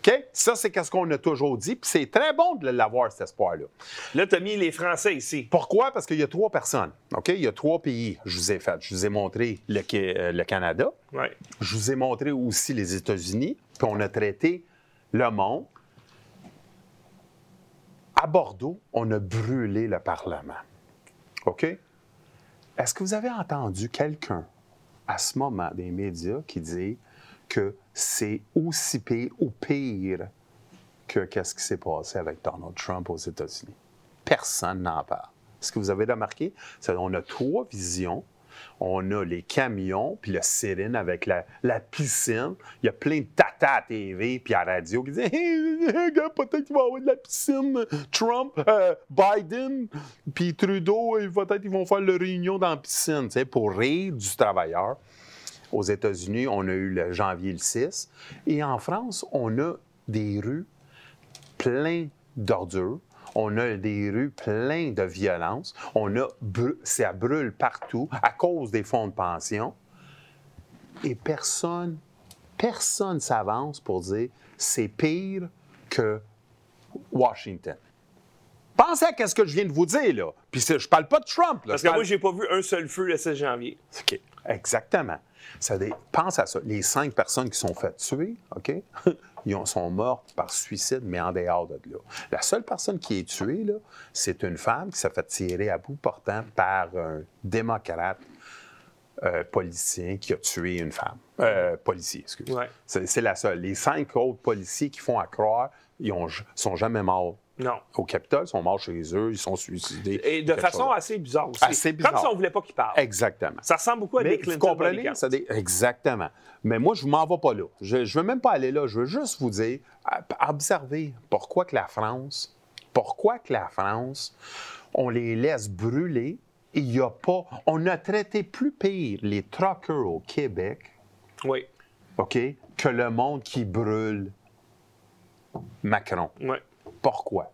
C: OK? Ça, c'est ce qu'on a toujours dit. Puis c'est très bon de l'avoir, cet espoir-là.
B: Là, tu as mis les Français ici.
C: Pourquoi? Parce qu'il y a trois personnes. OK? Il y a trois pays. Je vous ai fait. Je vous ai montré le, euh, le Canada.
B: Oui.
C: Je vous ai montré aussi les États-Unis, puis on a traité le monde. À Bordeaux, on a brûlé le Parlement. OK? Est-ce que vous avez entendu quelqu'un à ce moment des médias qui dit que c'est aussi pire ou pire que qu'est-ce qui s'est passé avec Donald Trump aux États-Unis? Personne n'en parle. Ce que vous avez remarqué, c'est qu'on a trois visions. On a les camions, puis le sirène avec la, la piscine. Il y a plein de tatas à TV puis à la radio qui disent Hey, peut-être qu'il va y avoir de la piscine. Trump, euh, Biden, puis Trudeau, peut-être qu'ils vont faire leur réunion dans la piscine, pour rire du travailleur. Aux États-Unis, on a eu le janvier le 6. Et en France, on a des rues plein d'ordures. On a des rues pleines de violence. On a ça brûle partout à cause des fonds de pension. Et personne, personne s'avance pour dire c'est pire que Washington. Pensez à ce que je viens de vous dire, là. Puis je parle pas de Trump, là.
B: Parce que
C: parle-
B: moi, j'ai pas vu un seul feu le 16 janvier.
C: OK. Exactement. Ça dé- Pense à ça. Les cinq personnes qui sont faites tuer, OK? Ils ont- sont mortes par suicide, mais en dehors de là. La seule personne qui est tuée, là, c'est une femme qui s'est fait tirer à bout portant par un démocrate euh, politicien qui a tué une femme. Euh, policier, excusez.
B: Ouais.
C: C'est la seule. Les cinq autres policiers qui font à croire, ils ont, sont jamais morts
B: Non.
C: au Capitole, ils sont morts chez eux, ils sont suicidés.
B: Et de façon
C: chose.
B: assez bizarre aussi.
C: Assez bizarre.
B: Comme si on voulait pas qu'il parle.
C: Exactement.
B: Ça ressemble beaucoup à
C: Mais
B: des
C: vous
B: Clinton.
C: comprenez?
B: bodyguards.
C: ça Exactement. Mais moi, je ne m'en vais pas là. Je ne veux même pas aller là. Je veux juste vous dire, observez pourquoi que la France, pourquoi que la France, on les laisse brûler il n'y a pas... On a traité plus pire les truckers au Québec,
B: Oui.
C: OK, que le monde qui brûle Macron.
B: Oui.
C: Pourquoi?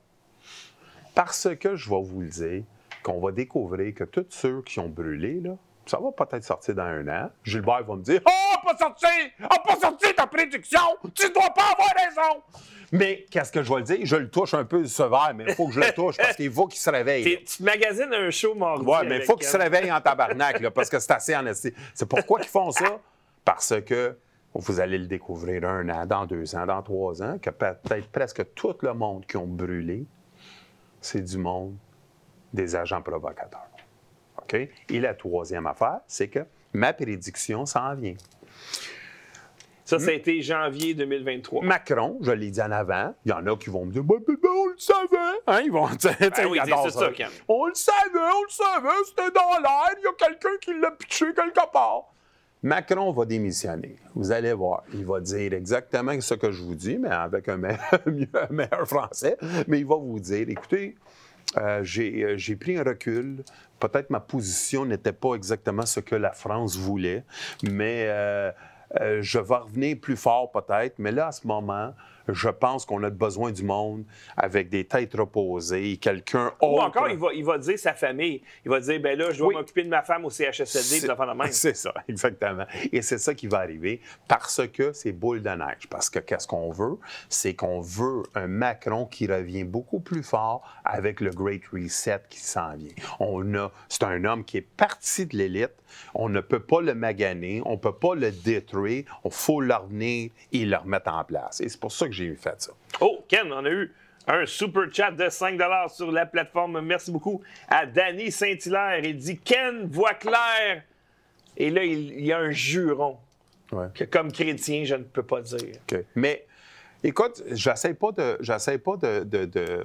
C: Parce que je vais vous le dire, qu'on va découvrir que tous ceux qui ont brûlé, là, ça va peut-être sortir dans un an. Gilbert va me dire Oh, pas sorti! Ah, pas sorti ta prédiction! Tu dois pas avoir raison! Mais qu'est-ce que je vais le dire? Je le touche un peu sévère, mais il faut que je le touche parce qu'il faut qu'il se réveille.
B: Tu magasines un show mardi.
C: Ouais, mais il faut qu'ils se réveillent en tabarnak, là, parce que c'est assez en. C'est pourquoi ils font ça? Parce que vous allez le découvrir un an, dans deux ans, dans trois ans, que peut-être presque tout le monde qui ont brûlé, c'est du monde des agents provocateurs. OK? Et la troisième affaire, c'est que ma prédiction s'en vient.
B: Ça, ça a été janvier 2023.
C: Macron, je l'ai dit en avant, il y en a qui vont me dire ben, on le savait. Hein, ils vont
B: Ben oui,
C: ils
B: ça.
C: On le savait, on le savait, c'était dans l'air, il y a quelqu'un qui l'a pitché quelque part. Macron va démissionner. Vous allez voir. Il va dire exactement ce que je vous dis, mais avec un meilleur, français. Mais il va vous dire écoutez, euh, j'ai euh, j'ai pris un recul. Peut-être ma position n'était pas exactement ce que la France voulait, mais euh, je vais revenir plus fort peut-être. Mais là, à ce moment, je pense qu'on a besoin du monde avec des têtes reposées, quelqu'un
B: Ou
C: autre.
B: encore, il va, il va dire sa famille. Il va dire, ben là, je dois
C: Oui.
B: m'occuper de ma femme au CHSLD, puis d'affaires de même.
C: C'est ça, exactement. Et c'est ça qui va arriver parce que c'est boule de neige. Parce que qu'est-ce qu'on veut? C'est qu'on veut un Macron qui revient beaucoup plus fort avec le Great Reset qui s'en vient. On a, c'est un homme qui est parti de l'élite. On ne peut pas le maganer, on ne peut pas le détruire. Il faut le revenir et le remettre en place. Et c'est pour ça que j'ai fait ça.
B: Oh, Ken, on a eu un super chat de 5 sur la plateforme. Merci beaucoup à Danny Saint-Hilaire. Il dit Ken voit clair. Et là, il, y a un juron
C: Ouais.
B: que, comme chrétien, je ne peux pas dire.
C: Mais écoute, j'essaie pas de, j'essaie pas de, de- de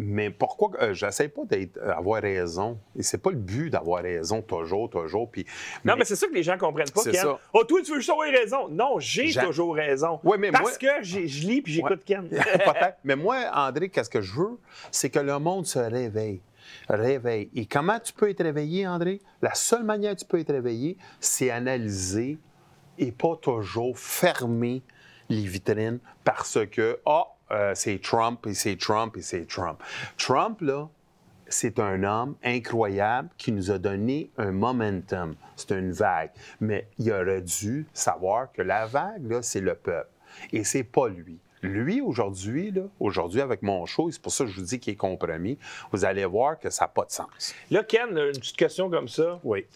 C: Mais pourquoi euh, j'essaie pas d'avoir raison et c'est pas le but d'avoir raison toujours toujours puis
B: Non, mais, c'est ça que les gens comprennent pas Ken.
C: ça.
B: Oh toi tu veux juste avoir raison. Non, j'ai
C: J'a-
B: toujours raison.
C: Ouais, mais
B: Parce
C: moi-
B: que je lis puis j'écoute
C: Ouais.
B: Ken.
C: Peut-être. Mais moi, André, qu'est-ce que je veux? C'est que le monde se réveille. Réveille. Et comment tu peux être réveillé, André? La seule manière que tu peux être réveillé, c'est analyser et pas toujours fermer les vitrines parce que, ah, euh, c'est Trump et c'est Trump et c'est Trump. Trump, là, c'est un homme incroyable qui nous a donné un momentum. C'est une vague. Mais il aurait dû savoir que la vague, là, c'est le peuple. Et c'est pas lui. Lui, aujourd'hui, là, aujourd'hui, avec mon show, c'est pour ça que je vous dis qu'il est compromis, vous allez voir que ça n'a pas de sens.
B: Là, Ken, une petite question comme ça.
C: Oui.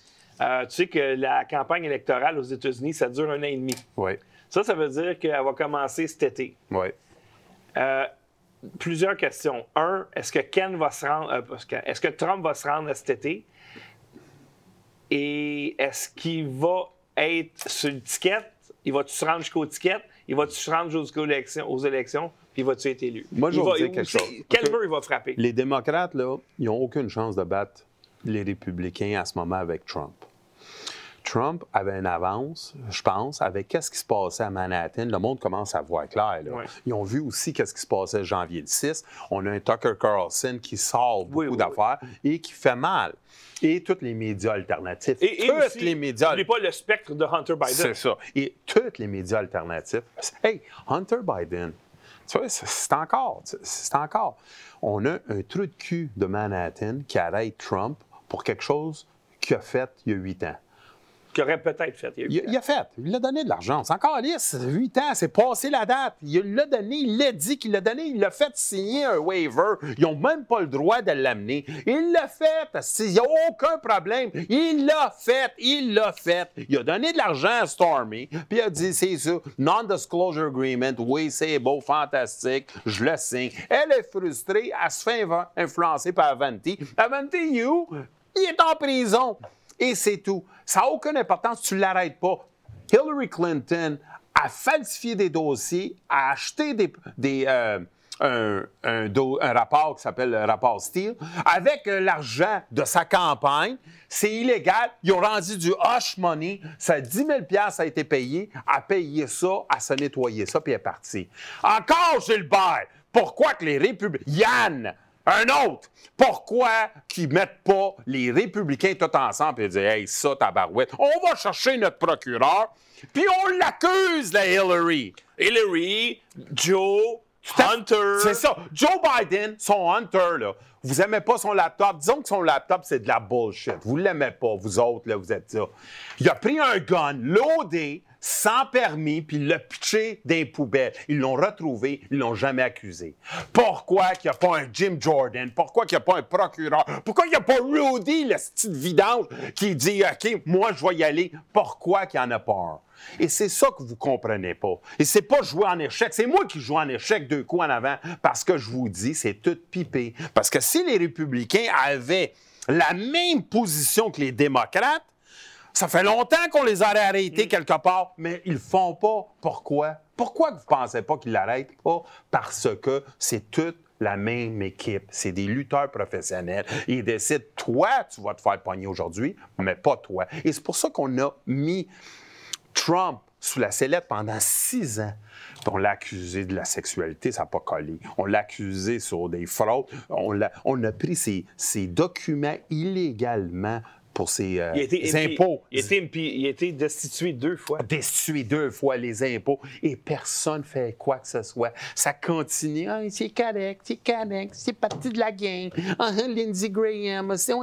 B: Euh, tu sais que la campagne électorale aux États-Unis, ça dure un an et demi.
C: Oui.
B: Ça, ça veut dire qu'elle va commencer cet été.
C: Oui.
B: Euh, plusieurs questions. Un, est-ce que Ken va se rendre. euh, est-ce que Trump va se rendre cet été? Et est-ce qu'il va être sur le ticket? Il va-tu se rendre jusqu'au ticket? Il va-tu se rendre jusqu'aux élections, aux élections? Puis il va-tu être élu?
C: Moi, je vais
B: va-
C: vous dire quelque chose.
B: Quel
C: OK?
B: mur il va frapper?
C: Les démocrates, là, ils n'ont aucune chance de battre les républicains à ce moment avec Trump. Trump avait une avance, je pense, avec qu'est-ce qui se passait à Manhattan. Le monde commence à voir clair. là. Ils ont vu aussi qu'est-ce qui se passait janvier le 6. On a un Tucker Carlson qui sort beaucoup
B: Oui, oui,
C: d'affaires et qui fait mal. Et tous les médias alternatifs.
B: Et, et
C: tous
B: aussi,
C: les médias
B: n'oublie pas le spectre de Hunter Biden.
C: c'est ça. Et tous les médias alternatifs. Hey, Hunter Biden, tu vois, c'est- c'est encore, c'est encore. On a un trou de cul de Manhattan qui arrête Trump pour quelque chose qu'il a fait il y a huit ans.
B: Qu'il aurait peut-être fait. il a
C: Il, il a fait, il a donné de l'argent. C'est encore lisse, huit ans, c'est passé la date. Il l'a donné, il l'a dit qu'il l'a donné, il l'a fait signer un waiver. Ils n'ont même pas le droit de l'amener. Il l'a fait, il n'y a aucun problème. Il l'a fait, il l'a fait. Il a donné de l'argent à Stormy, puis il a dit, c'est ça, non-disclosure agreement, oui, c'est beau, fantastique, je le signe. Elle est frustrée, elle se fait influencer par Avanti. Avanti, you, il est en prison. Et c'est tout. Ça n'a aucune importance, tu ne l'arrêtes pas. Hillary Clinton a falsifié des dossiers, a acheté des, des, euh, un, un rapport qui s'appelle le rapport Steele, avec euh, l'argent de sa campagne. C'est illégal. Ils ont rendu du hush money. Ça, 10 000 a été payé. A payé ça, à se nettoyer ça, puis est partie. Encore Gilbert! Pourquoi que les républicains... Yann! Un autre! Pourquoi qu'ils mettent pas les républicains tout ensemble et dire Hey, ça, tabarouette, on va chercher notre procureur, puis on l'accuse, la Hillary.
B: Hillary, Joe, Hunter.
C: C'est ça. Joe Biden, son Hunter, là, vous aimez pas son laptop? Disons que son laptop, c'est de la bullshit. Vous l'aimez pas, vous autres, là, vous êtes ça. Il a pris un gun loadé, sans permis, puis l'a pitché les poubelles. Ils l'ont retrouvé, ils l'ont jamais accusé. Pourquoi qu'il n'y a pas un Jim Jordan? Pourquoi qu'il n'y a pas un procureur? Pourquoi il n'y a pas Rudy, le style vidange, qui dit OK, moi, je vais y aller? Pourquoi qu'il n'y en a pas un? Et c'est ça que vous comprenez pas. Et c'est pas jouer en échec. C'est moi qui joue en échec deux coups en avant parce que je vous dis, c'est tout pipé. Parce que si les républicains avaient la même position que les démocrates, ça fait longtemps qu'on les aurait arrêtés quelque part, mais ils le font pas. Pourquoi? Pourquoi vous pensez pas qu'ils l'arrêtent pas? Parce que c'est toute la même équipe. C'est des lutteurs professionnels. Ils décident, toi, tu vas te faire pogner aujourd'hui, mais pas toi. Et c'est pour ça qu'on a mis Trump sous la sellette pendant six ans. On l'a accusé de la sexualité, ça n'a pas collé. On l'a accusé sur des fraudes. On a pris ses, ses documents illégalement pour ses euh, impôts.
B: Il a été, il a été destitué deux fois.
C: Destitué deux fois les impôts et personne fait quoi que ce soit. Ça continue. Ah, c'est correct, c'est correct, c'est parti de la gang. Ah, Lindsey Graham, c'est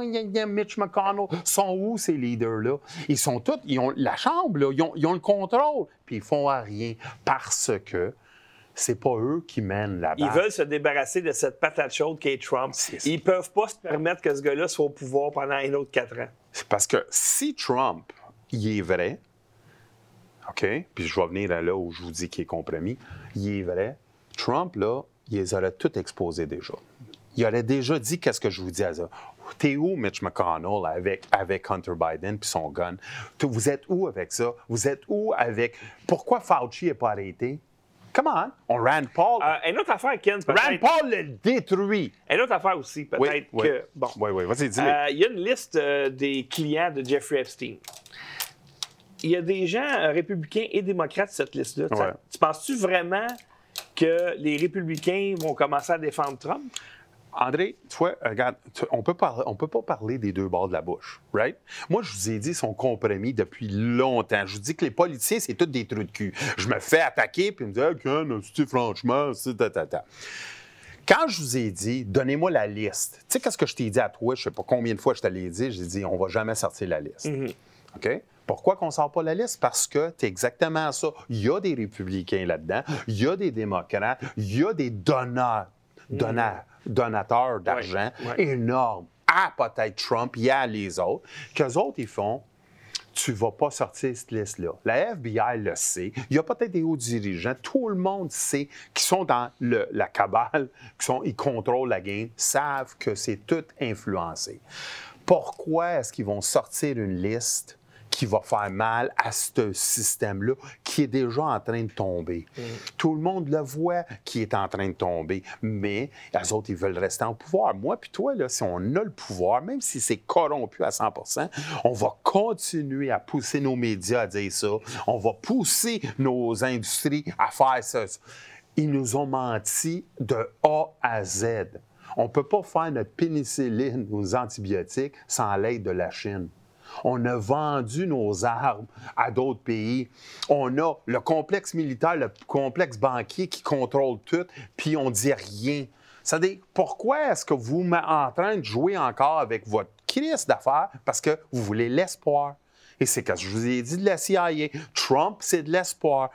C: Mitch McConnell. Sont où ces leaders-là? Ils sont tous, ils ont la chambre, là, ils, ont, ils ont le contrôle, puis ils font à rien parce que c'est pas eux qui mènent la
B: Ils
C: bataille.
B: veulent se débarrasser de cette patate chaude qu'est Trump. Ils peuvent pas se permettre que ce gars-là soit au pouvoir pendant un autre quatre ans.
C: C'est parce que si Trump, il est vrai, OK, puis je vais venir à là où je vous dis qu'il est compromis, il est vrai, Trump, là, il les aurait tout exposés déjà. Il aurait déjà dit qu'est-ce que je vous dis à ça. T'es où, Mitch McConnell, avec, avec Hunter Biden puis son gun? Vous êtes où avec ça? Vous êtes où avec... Pourquoi Fauci n'est pas arrêté? Come on. On Rand Paul.
B: Euh, une autre affaire, Ken,
C: Rand
B: peut-être.
C: Paul le détruit.
B: Une autre affaire aussi, peut-être
C: Oui, oui.
B: que. Bon.
C: Oui, oui, vas-y, dis-le.
B: Euh, Il y a une liste euh, des clients de Jeffrey Epstein. Il y a des gens euh, républicains et démocrates sur cette liste-là.
C: Ouais.
B: Tu penses-tu vraiment que les républicains vont commencer à défendre Trump?
C: André, tu vois, regarde, tu- on peut pas, on peut pas parler des deux bords de la bouche, right? Moi, je vous ai dit, ils sont compromis depuis longtemps. Je vous dis que les politiciens, c'est tous des trous de cul. Je me fais attaquer, puis ils me disent, hey, Ken, tu franchement, c'est ta, ta, ta. Quand je vous ai dit, donnez-moi la liste, tu sais, qu'est-ce que je t'ai dit à toi? Je sais pas combien de fois je te l'ai dit. J'ai dit, on va jamais sortir la liste. OK? Pourquoi qu'on sort pas la liste? Parce que c'est exactement ça. Il y a des républicains là-dedans, il y a des démocrates, il y a des donneurs, donneurs, donateurs d'argent
B: ouais.
C: énormes à peut-être Trump, il y a les autres, qu'eux autres, ils font, tu vas pas sortir cette liste-là. La FBI le sait. Il y a peut-être des hauts dirigeants. Tout le monde sait qui sont dans le- la cabale, qui sont, ils contrôlent la game, savent que c'est tout influencé. Pourquoi est-ce qu'ils vont sortir une liste qui va faire mal à ce système-là qui est déjà en train de tomber? Tout le monde le voit qui est en train de tomber, mais les autres, ils veulent rester en pouvoir. Moi puis toi, là, si on a le pouvoir, même si c'est corrompu à 100% on va continuer à pousser nos médias à dire ça. On va pousser nos industries à faire ça. Ils nous ont menti de A à Z. On ne peut pas faire notre pénicilline, nos antibiotiques, sans l'aide de la Chine. On a vendu nos armes à d'autres pays. On a le complexe militaire, le complexe banquier qui contrôle tout, puis on dit rien. C'est-à-dire, pourquoi est-ce que vous êtes en train de jouer encore avec votre crise d'affaires? Parce que vous voulez l'espoir. Et c'est ce que je vous ai dit de la CIA. Trump, c'est de l'espoir.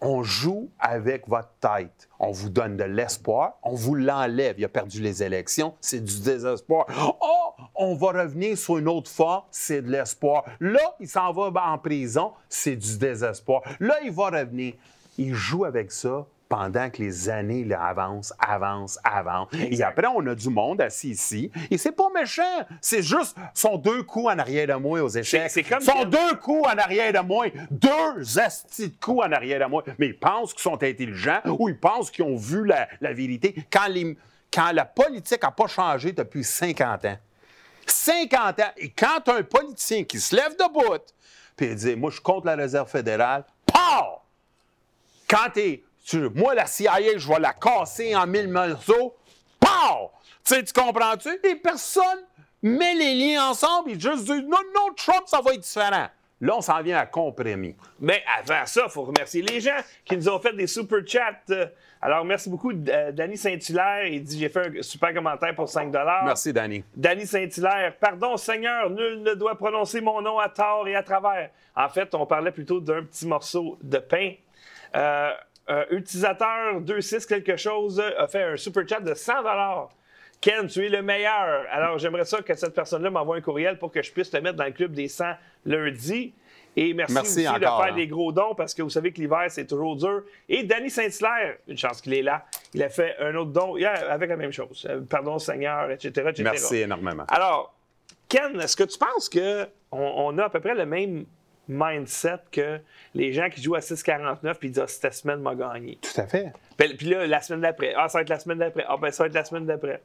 C: On joue avec votre tête. On vous donne de l'espoir, on vous l'enlève. Il a perdu les élections, c'est du désespoir. Oh, on va revenir sur une autre fois, c'est de l'espoir. Là, il s'en va en prison, c'est du désespoir. Là, il va revenir. Il joue avec ça pendant que les années là, avancent, avancent, avancent. Et après, on a du monde assis ici. Et c'est pas méchant. C'est juste son deux coups en arrière de moi aux échecs.
B: C'est- comme
C: Son
B: quand-
C: deux coups en arrière de moi. Deux astis de coups en arrière de moi. Mais ils pensent qu'ils sont intelligents ou ils pensent qu'ils ont vu la, la vérité quand, les- quand la politique n'a pas changé depuis 50 ans. 50 ans. Et quand un politicien qui se lève debout, puis il dit Moi, je suis contre la réserve fédérale, POW! Quand t'es. Tu- moi, la CIA, je vais la casser en mille morceaux. POW! Tu sais, tu comprends-tu? Et personne met les liens ensemble. Ils juste disent Non, non, Trump, ça va être différent. Là, on s'en vient à compromis.
B: Mais avant ça, il faut remercier les gens qui nous ont fait des super chats. Euh, Alors, merci beaucoup, euh, Danny Saint-Hilaire. Il dit J'ai fait un super commentaire pour 5
C: Merci, Danny.
B: Danny Saint-Hilaire, pardon Seigneur, nul ne doit prononcer mon nom à tort et à travers. En fait, on parlait plutôt d'un petit morceau de pain. Euh, un utilisateur 26 quelque chose a fait un super chat de 100 Ken, tu es le meilleur. Alors, j'aimerais ça que cette personne-là m'envoie un courriel pour que je puisse te mettre dans le club des 100 lundi. Et merci,
C: Merci
B: aussi
C: encore,
B: de faire
C: hein.
B: des gros dons parce que vous savez que l'hiver, c'est toujours dur. Et Danny Saint-Hilaire, une chance qu'il est là, il a fait un autre don avec la même chose. Euh, Pardon Seigneur, etc. etc.
C: Merci énormément.
B: Alors, Ken, est-ce que tu penses qu'on on a à peu près le même mindset que les gens qui jouent à 6,49 puis ils disent ah, cette semaine m'a gagné?
C: Tout à fait.
B: Puis, puis là, la semaine d'après, ah, ça va être la semaine d'après, ah, ben ça va être la semaine d'après.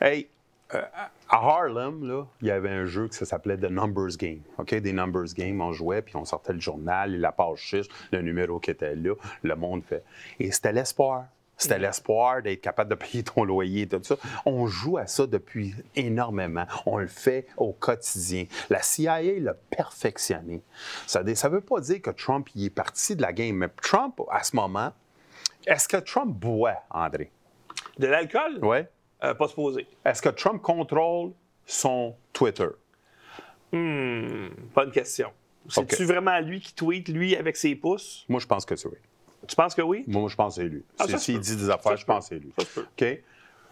C: Hey, euh, à Harlem, là, il y avait un jeu qui ça s'appelait The Numbers Game. OK? Des Numbers Game, on jouait, puis on sortait le journal, et la page 6, le numéro qui était là, le monde fait. Et c'était l'espoir. C'était l'espoir d'être capable de payer ton loyer et tout ça. On joue à ça depuis énormément. On le fait au quotidien. La CIA l'a perfectionné. Ça ne veut pas dire que Trump y est parti de la game, mais Trump, à ce moment, est-ce que Trump boit, André?
B: De l'alcool?
C: Oui.
B: Euh, pas se poser.
C: Est-ce que Trump contrôle son Twitter?
B: Bonne question. C'est-tu
C: OK.
B: vraiment lui qui tweet, lui, avec ses pouces?
C: Moi, je pense que c'est oui.
B: Tu penses que oui?
C: Moi, je pense que c'est lui.
B: Ah,
C: S'il dit des affaires, je pense que c'est lui.
B: Ça.
C: OK?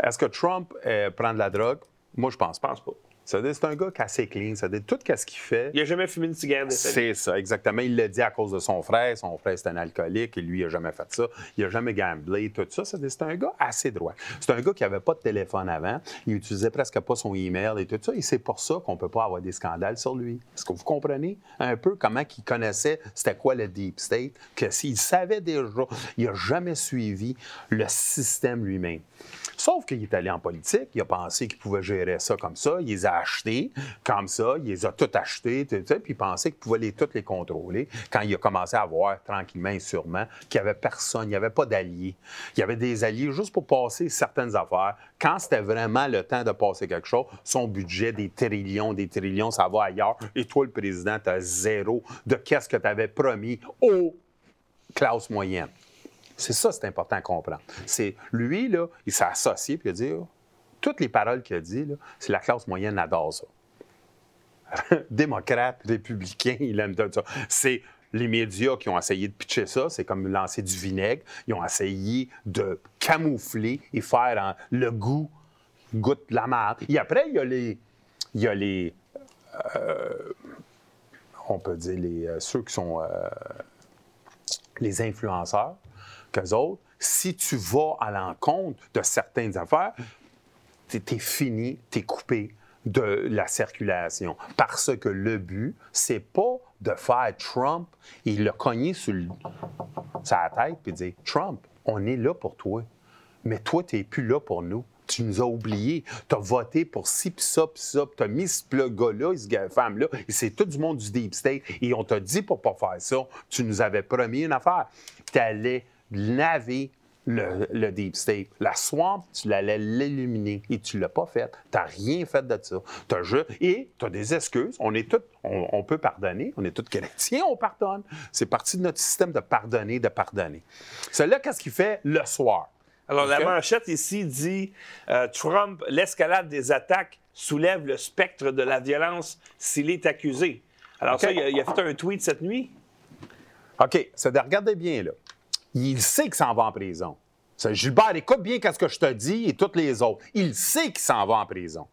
C: Est-ce que Trump euh, prend de la drogue? Moi, je pense
B: Je pense pas.
C: Ça veut dire c'est un gars qui est assez clean. Ça veut dire tout ce qu'il fait.
B: Il n'a jamais fumé une cigarette.
C: C'est ça, exactement. Il l'a dit à cause de son frère. Son frère, c'est un alcoolique et lui, il n'a jamais fait ça. Il n'a jamais gamblé, tout ça. C'est un gars assez droit. C'est un gars qui n'avait pas de téléphone avant. Il utilisait presque pas son email et tout ça. Et c'est pour ça qu'on ne peut pas avoir des scandales sur lui. Est-ce que vous comprenez un peu comment il connaissait c'était quoi le Deep State? Que s'il savait déjà, il n'a jamais suivi le système lui-même. Sauf qu'il est allé en politique, il a pensé qu'il pouvait gérer ça comme ça, il les a achetés comme ça, il les a tout achetés, tout puis il pensait qu'il pouvait les, toutes les contrôler quand il a commencé à voir tranquillement et sûrement qu'il n'y avait personne, il n'y avait pas d'alliés. Il y avait des alliés juste pour passer certaines affaires. Quand c'était vraiment le temps de passer quelque chose, son budget, des trillions, des trillions, ça va ailleurs. Et toi, le président, tu as zéro de qu'est-ce que tu avais promis aux classes moyennes. C'est ça, c'est important à comprendre. C'est lui, là, il s'est associé puis il a dit toutes les paroles qu'il a dit, c'est la classe moyenne adore ça. Démocrate, républicain, il aime tout ça. C'est les médias qui ont essayé de pitcher ça, c'est comme lancer du vinaigre. Ils ont essayé de camoufler et faire le goût, goûte la merde. Et après, il y a les. Il y a les euh, on peut dire les, euh, ceux qui sont euh, les influenceurs autres, si tu vas à l'encontre de certaines affaires, tu es, fini, tu es coupé de la circulation. Parce que le but, c'est pas de faire Trump, il l'a cogné sur sa tête et dire Trump, on est là pour toi, mais toi, tu n'es plus là pour nous. Tu nous as oubliés. Tu as voté pour ci, puis ça, puis ça. Tu as mis ce gars-là, cette femme-là. C'est tout du monde du Deep State. Et on t'a dit pour pas faire ça. Tu nous avais promis une affaire. Tu allais laver le, Deep State. La swamp, tu l'allais l'éliminer et tu ne l'as pas fait. Tu n'as rien fait de ça. As Et tu as des excuses. On est tous, on, peut pardonner. On est tous chrétiens, on pardonne. C'est partie de notre système de pardonner, de pardonner. C'est là qu'est-ce qu'il fait le soir?
B: Alors, la manchette ici dit euh, Trump, l'escalade des attaques soulève le spectre de la violence s'il est accusé. Alors, ça, il a, fait un tweet cette nuit.
C: OK. Ça, regardez bien, là il sait qu'il s'en va en prison. Gilbert, écoute bien ce que je te dis et toutes les autres. Il sait qu'il s'en va en prison.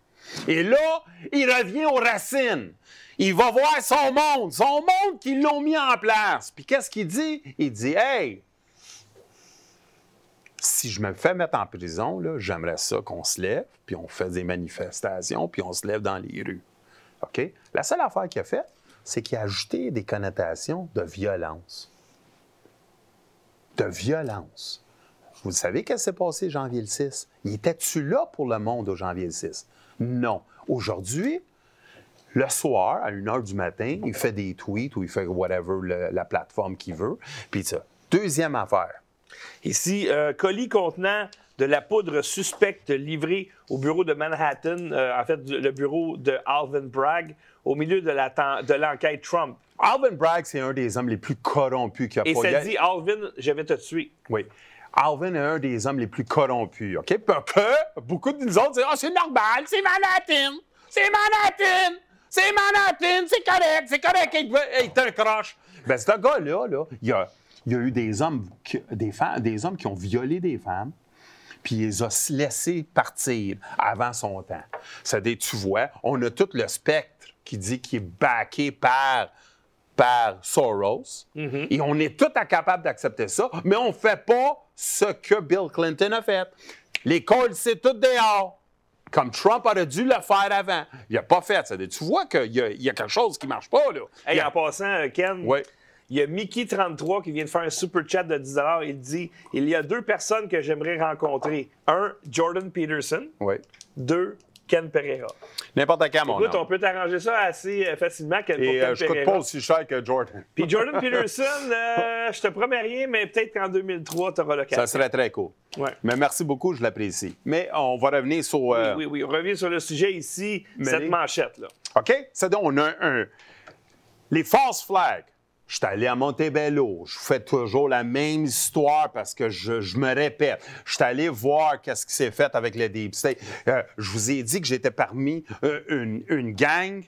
C: Et là, il revient aux racines. Il va voir son monde, son monde qu'ils l'ont mis en place. Puis qu'est-ce qu'il dit? Il dit Hey, si je me fais mettre en prison, j'aimerais ça qu'on se lève, puis on fait des manifestations, puis on se lève dans les rues. OK? La seule affaire qu'il a faite, c'est qu'il a ajouté des connotations de violence de violence. Vous savez qu'est-ce qui s'est passé janvier le 6? Il était-tu là pour le monde au janvier le 6? Non. Aujourd'hui, le soir, à 1 h du matin, il fait des tweets ou il fait whatever la plateforme qu'il veut. Puis ça. Deuxième affaire.
B: Ici, euh, colis contenant de la poudre suspecte livrée au bureau de Manhattan, euh, en fait, le bureau de Alvin Bragg, au milieu de l'enquête Trump.
C: Alvin Bragg, c'est un des hommes les plus corrompus qu'il y a
B: Et pas. Et ça dit, Alvin, je vais te tuer.
C: Oui. Alvin est un des hommes les plus corrompus, OK? Parce que beaucoup de nous autres disent « Ah, oh, c'est normal, c'est Manhattan! C'est Manhattan! C'est Manhattan! C'est correct, c'est correct! Hey, t'es un croche! » Ben, ce gars-là, là, il, y a, il y a eu des hommes, des, femmes, des hommes qui ont violé des femmes, puis il les a laissés partir avant son temps. Ça tu vois, on a tout le spectre qui dit qu'il est backé par par Soros. Mm-hmm. Et on est tout incapables d'accepter ça, mais on ne fait pas ce que Bill Clinton a fait. L'école, c'est tout dehors. Comme Trump aurait dû le faire avant. Il n'a pas fait ça. Tu vois qu'il y, a quelque chose qui ne marche pas. Là.
B: Hey, En passant, Ken, il y a Mickey33 qui vient de faire un super chat de 10 Il dit Il y a deux personnes que j'aimerais rencontrer. Un, Jordan Peterson.
C: Oui.
B: Deux, Ken Pereira.
C: N'importe quand, mon
B: Écoute, on peut t'arranger ça assez euh, facilement.
C: Et euh, je coûte pas aussi cher que Jordan.
B: Puis Jordan Peterson, euh, je te promets rien, mais peut-être qu'en 2003, tu auras l'occasion.
C: Ça serait très cool.
B: Ouais.
C: Mais merci beaucoup, je l'apprécie. Mais on va revenir sur...
B: Oui, oui, oui, on revient sur le sujet ici, cette manchette-là.
C: OK? C'est donc, on a un... Les false flags. Je suis allé à Montebello. Je fais toujours la même histoire parce que je, me répète. Je suis allé voir qu'est-ce qui s'est fait avec le Deep State. Euh, je vous ai dit que j'étais parmi euh, une, gang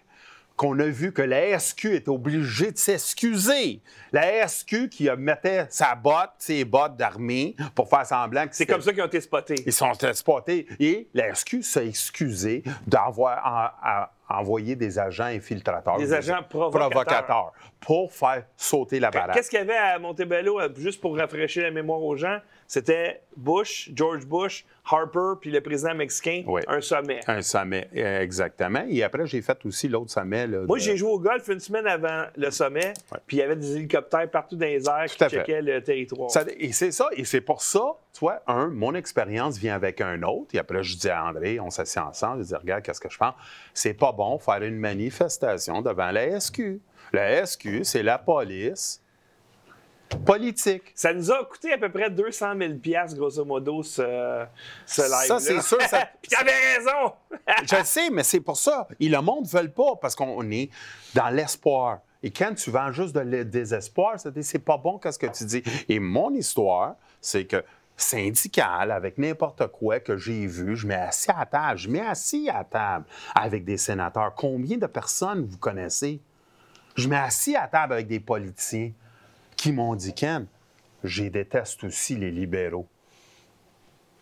C: qu'on a vu que la SQ est obligée de s'excuser. La SQ qui mettait sa botte, ses bottes d'armée pour faire semblant que
B: C'est comme ça qu'ils ont été spotés.
C: Ils sont spotés. Et la SQ s'est excusée d'avoir envoyé des agents infiltrateurs.
B: Des agents provocateurs.
C: Pour faire sauter la baraque.
B: Qu'est-ce qu'il y avait à Montebello, euh, juste pour rafraîchir la mémoire aux gens? C'était Bush, George Bush, Harper, puis le président mexicain,
C: Oui.
B: un sommet.
C: Un sommet, euh, exactement. Et après, j'ai fait aussi l'autre sommet. là,
B: Moi,
C: de-
B: j'ai joué au golf une semaine avant le sommet, puis il y avait des hélicoptères partout dans les airs qui
C: fait.
B: checkaient le territoire.
C: Ça- et c'est ça, et c'est pour ça, tu vois, un, mon expérience vient avec un autre. Et après, je dis à André, on s'assied ensemble, je dis, regarde, qu'est-ce que je pense? C'est pas bon faire une manifestation devant la SQ. La SQ, c'est la police politique.
B: Ça nous a coûté à peu près 200 000 piastres, grosso modo, ce, ce live
C: Ça, c'est sûr, ça-
B: Puis t'avais raison!
C: Je le sais, mais c'est pour ça. Et le monde ne veut pas parce qu'on est dans l'espoir. Et quand tu vends juste de le désespoir, c'est c'est pas bon qu'est-ce que tu dis. Et mon histoire, c'est que syndical, avec n'importe quoi que j'ai vu, je mets assis à table, je mets assis à table avec des sénateurs. Combien de personnes vous connaissez? Je mets assis à table avec des politiciens qui m'ont dit, Ken, je déteste aussi les libéraux.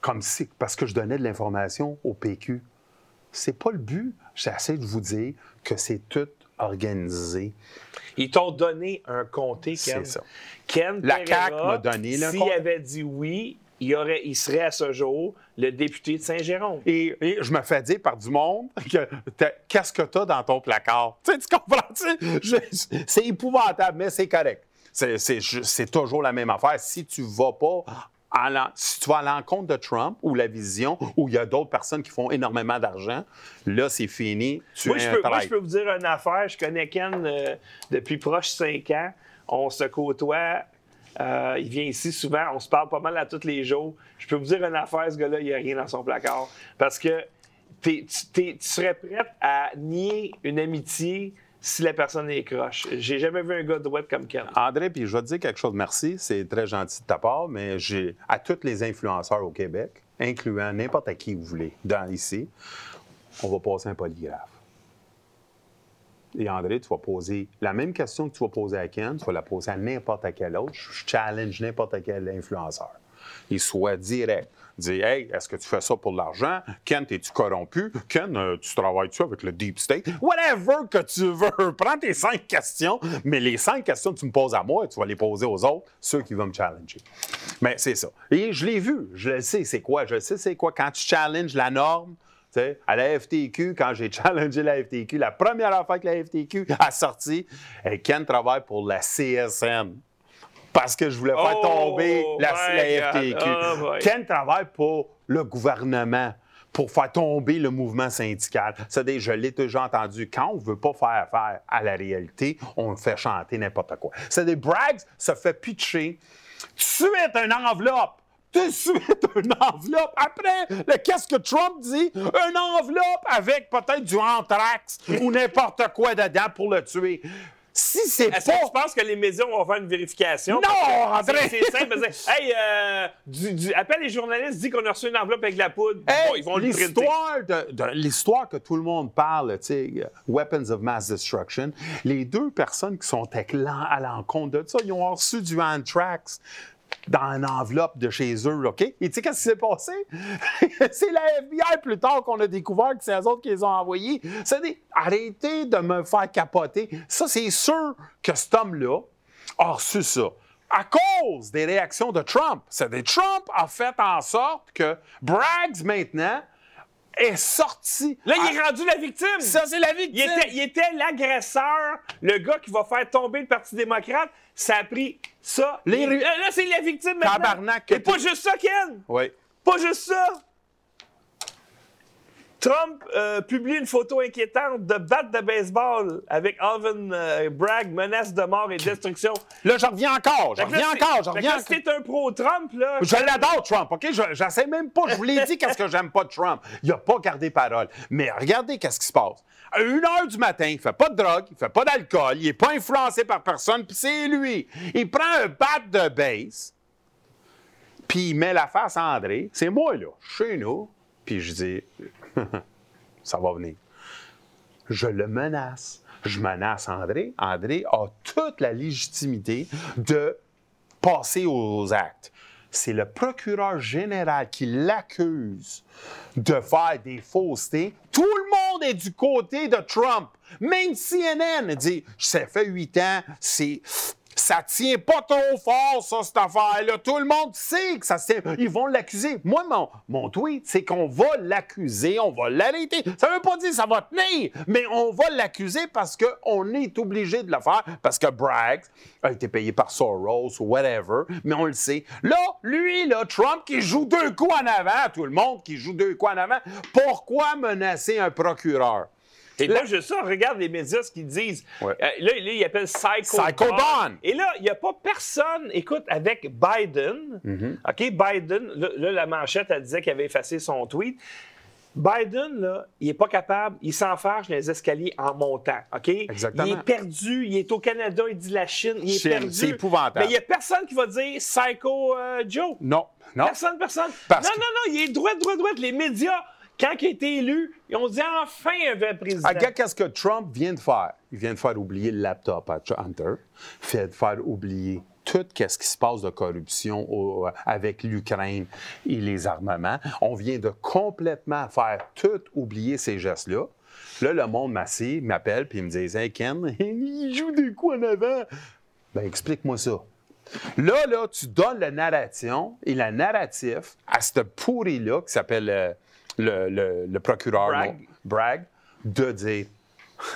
C: Comme si, parce que je donnais de l'information au PQ. C'est pas le but. J'essaie de vous dire que c'est tout organisé.
B: Ils t'ont donné un comté, Ken.
C: C'est ça.
B: Ken
C: La CAQ m'a donné le
B: S'il avait dit oui, il, aurait, il serait à ce jour le député de Saint-Jérôme.
C: Et, et je me fais dire par du monde que qu'est-ce que tu as dans ton placard? Tu, sais, tu comprends? C'est épouvantable, mais c'est correct. C'est- toujours la même affaire. Si tu vas pas si tu vas à l'encontre de Trump ou la vision, où il y a d'autres personnes qui font énormément d'argent, là, c'est fini. Tu
B: Moi
C: es
B: je, peux, moi, je peux vous dire une affaire. Je connais Ken euh, depuis proche 5 ans. On se côtoie. Euh, il vient ici souvent. On se parle pas mal à tous les jours. Je peux vous dire une affaire, ce gars-là, il n'y a rien dans son placard. Parce que tu serais prête à nier une amitié si la personne est croche. J'ai jamais vu un gars droit comme Ken.
C: André, puis je vais te dire quelque chose, merci, c'est très gentil de ta part, mais j'ai à tous les influenceurs au Québec, incluant n'importe qui vous voulez, dans ici, on va passer un polygraphe. Et André, tu vas poser la même question que tu vas poser à Ken, tu vas la poser à n'importe quel autre. Je challenge n'importe quel influenceur. Il soit direct. Dis, hey, est-ce que tu fais ça pour l'argent? Ken, es-tu corrompu? Ken, euh, tu travailles-tu avec le deep state? Whatever que tu veux. Prends tes cinq questions, mais les cinq questions que tu me poses à moi, tu vas les poser aux autres, ceux qui vont me challenger. Mais c'est ça. Et je l'ai vu. Je le sais, c'est quoi? Je sais, c'est quoi? Quand tu challenges la norme, à la FTQ, quand j'ai challengé la FTQ, la première affaire que la FTQ a sorti, euh, Ken travaille pour la CSN. Parce que je voulais faire
B: Oh
C: tomber la. FTQ.
B: Oh.
C: Ken travaille pour le gouvernement pour faire tomber le mouvement syndical. C'est-à-dire, je l'ai déjà entendu, quand on ne veut pas faire affaire à la réalité, on fait chanter n'importe quoi. C'est-à-dire, Braggs se fait pitcher suite une enveloppe. Tout de suite une enveloppe. Après, le- qu'est-ce que Trump dit? Une enveloppe avec peut-être du anthrax ou n'importe quoi dedans pour le tuer. Si c'est
B: Est-ce que tu
C: pas...
B: penses que les médias vont faire une vérification?
C: Non,
B: que
C: André!
B: C'est simple. Hey, euh, du, du- appelle les journalistes, dis qu'on a reçu une enveloppe avec de la poudre.
C: Hey,
B: Bon, ils vont
C: l'histoire de, de- l'histoire que tout le monde parle, euh, Weapons of Mass Destruction, les deux personnes qui sont à l'encontre de ça, ils ont reçu du anthrax dans une enveloppe de chez eux, OK? Et tu sais qu'est-ce qui s'est passé? c'est la FBI plus tard qu'on a découvert que c'est eux autres qui les ont envoyés. C'est des... Arrêtez de me faire capoter. Ça, c'est sûr que cet homme-là a reçu ça. À cause des réactions de Trump. C'est-à-dire, Trump a fait en sorte que Braggs, maintenant, est sorti.
B: Là, il est rendu la victime.
C: Ça, c'est la
B: Il
C: victime.
B: était, il était l'agresseur, le gars qui va faire tomber le Parti démocrate. Ça a pris ça.
C: Les
B: là, c'est la victime maintenant.
C: Tabarnak,
B: Et pas juste ça, Ken.
C: Oui.
B: Pas juste ça. Trump euh, publie une photo inquiétante de batte de baseball avec Alvin euh, Bragg, menace de mort et destruction.
C: Là, je reviens encore. Je reviens encore. Je
B: que
C: reviens
B: t'es un pro-Trump, là.
C: Je l'adore, Trump, OK? Je j'essaie même pas. Je vous l'ai dit qu'est-ce que j'aime pas de Trump. Il a pas gardé parole. Mais regardez qu'est-ce qui se passe. À 1 heure du matin, il fait pas de drogue, il fait pas d'alcool, il est pas influencé par personne, puis c'est lui. Il prend un bat de base, puis il met la face à André. C'est moi, là, chez nous. Puis je dis, ça va venir. Je le menace. je menace André. André a toute la légitimité de passer aux actes. C'est le procureur général qui l'accuse de faire des faussetés. Tout le monde est du côté de Trump. Même CNN dit, ça fait huit ans, c'est ça tient pas trop fort, ça, cette affaire-là. Tout le monde sait que ça tient. Ils vont l'accuser. Moi, mon, mon tweet, c'est qu'on va l'accuser, on va l'arrêter. Ça veut pas dire que ça va tenir, mais on va l'accuser parce qu'on est obligé de le faire, parce que Bragg a été payé par Soros ou whatever, mais on le sait. Là, lui, là, Trump qui joue deux coups en avant, tout le monde qui joue deux coups en avant, pourquoi menacer un procureur?
B: Et là, je ça, regarde les médias ce qu'ils disent.
C: Ouais.
B: Euh, là, là, ils appellent Psycho,
C: Psycho Don.
B: Et là, il n'y a pas personne, écoute, avec Biden,
C: Mm-hmm.
B: OK, Biden, là, là, la manchette, elle disait qu'il avait effacé son tweet. Biden, là, il n'est pas capable, il s'enfarge dans les escaliers en montant, OK?
C: Exactement.
B: Il est perdu, il est au Canada, il dit la Chine, il est
C: Chine,
B: perdu.
C: c'est épouvantable.
B: Mais il n'y a personne qui va dire Psycho euh, Joe.
C: Non, non.
B: Personne, personne.
C: Parce
B: non, non, non, il est droit, droit, droit. Les médias, quand il a été élu, ils ont dit enfin un vrai président.
C: Ah, Regarde qu'est-ce que Trump vient de faire. Il vient de faire oublier le laptop à Hunter, fait de faire oublier tout ce qui se passe de corruption au- avec l'Ukraine et les armements. On vient de complètement faire tout oublier ces gestes-là. Là, le monde massif m'appelle puis il me dit Hey Ken, il joue des coups en avant. Ben, explique-moi ça. Là, là, tu donnes la narration et la narratif à ce pourri-là qui s'appelle euh, le, le- le procureur
B: Bragg.
C: non, Bragg, de dire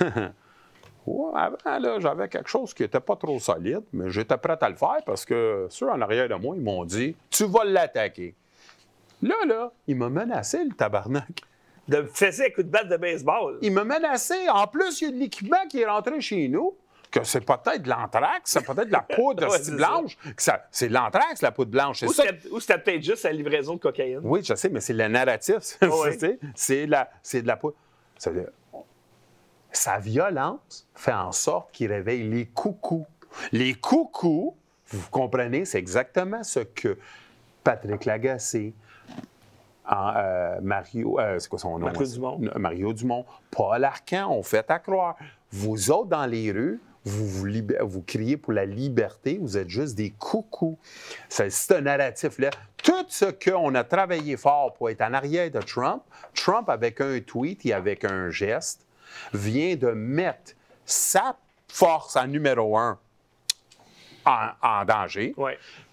C: Ouais, avant, là, j'avais quelque chose qui n'était pas trop solide, mais j'étais prêt à le faire parce que ceux en arrière de moi, ils m'ont dit Tu vas l'attaquer. Là, là, il m'a menacé, le tabarnak.
B: De me un coup de batte de baseball.
C: Il m'a menacé. En plus, il y a de l'équipement qui est rentré chez nous, que c'est peut-être de l'anthrax, c'est peut-être de la poudre
B: Ouais,
C: blanche. C'est de l'anthrax, la poudre blanche. C'est
B: Ou
C: ça.
B: c'était ou c'était peut-être juste la livraison de cocaïne.
C: Oui, je sais, mais c'est le narratif. c'est-
B: ouais.
C: c'est- C'est la- c'est de la poudre. Ça veut dire, sa violence fait en sorte qu'il réveille les coucous. Les coucous, vous comprenez, c'est exactement ce que Patrick Lagacé, en, euh, Mario, euh, c'est quoi son nom?
B: Mario Dumont.
C: Mario Dumont, Paul Arcan ont fait à croire. Vous autres, dans les rues, vous, vous, vous criez pour la liberté, vous êtes juste des coucous. C'est un narratif-là. Tout ce qu'on a travaillé fort pour être en arrière de Trump, Trump, avec un tweet et avec un geste, vient de mettre sa force en numéro un en, danger.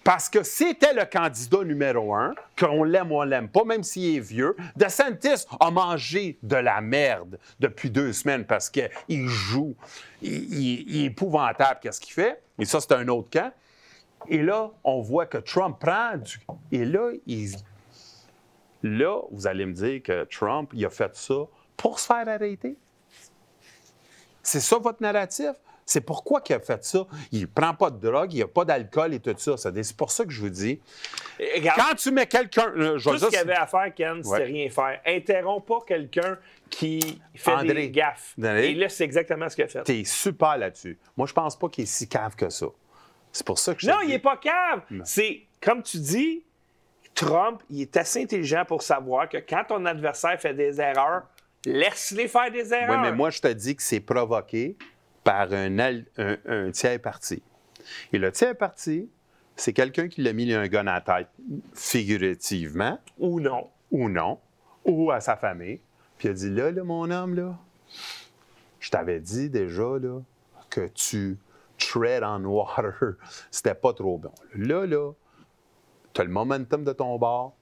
C: Parce que c'était le candidat numéro un, qu'on l'aime ou on l'aime pas, même s'il est vieux. DeSantis a mangé de la merde depuis deux semaines parce qu'il joue. Il, est épouvantable, qu'est-ce qu'il fait. Et ça, c'est un autre camp. Et là, on voit que Trump prend du. Et là, il... là, vous allez me dire que Trump, il a fait ça pour se faire arrêter. C'est ça votre narratif? C'est pourquoi qu'il a fait ça. Il prend pas de drogue, il n'y a pas d'alcool et tout ça. C'est pour ça que je vous dis.
B: Et regarde,
C: Quand tu mets quelqu'un. euh,
B: tout ce qu'il y avait à faire, Ken, c'était
C: Ouais.
B: rien faire. Interromps pas quelqu'un qui fait
C: André.
B: des gaffes.
C: André.
B: Et là, c'est exactement ce qu'il a fait.
C: T'es super là-dessus. Moi, je pense pas qu'il est si cave que ça. C'est pour ça que je
B: Non, il n'est pas cave. C'est, comme tu dis, Trump, il est assez intelligent pour savoir que quand ton adversaire fait des erreurs, laisse-les faire des
C: Oui,
B: erreurs.
C: mais moi, je te dis que c'est provoqué par un, al- un- un tiers parti. Et le tiers parti, c'est quelqu'un qui l'a mis un gun à la tête, figurativement,
B: Ou non.
C: ou non, ou à sa famille. Puis il a dit Là, là, mon homme, là, je t'avais dit déjà là, que tu tread on water. C'était pas trop bon. Là, là, tu as le momentum de ton bord,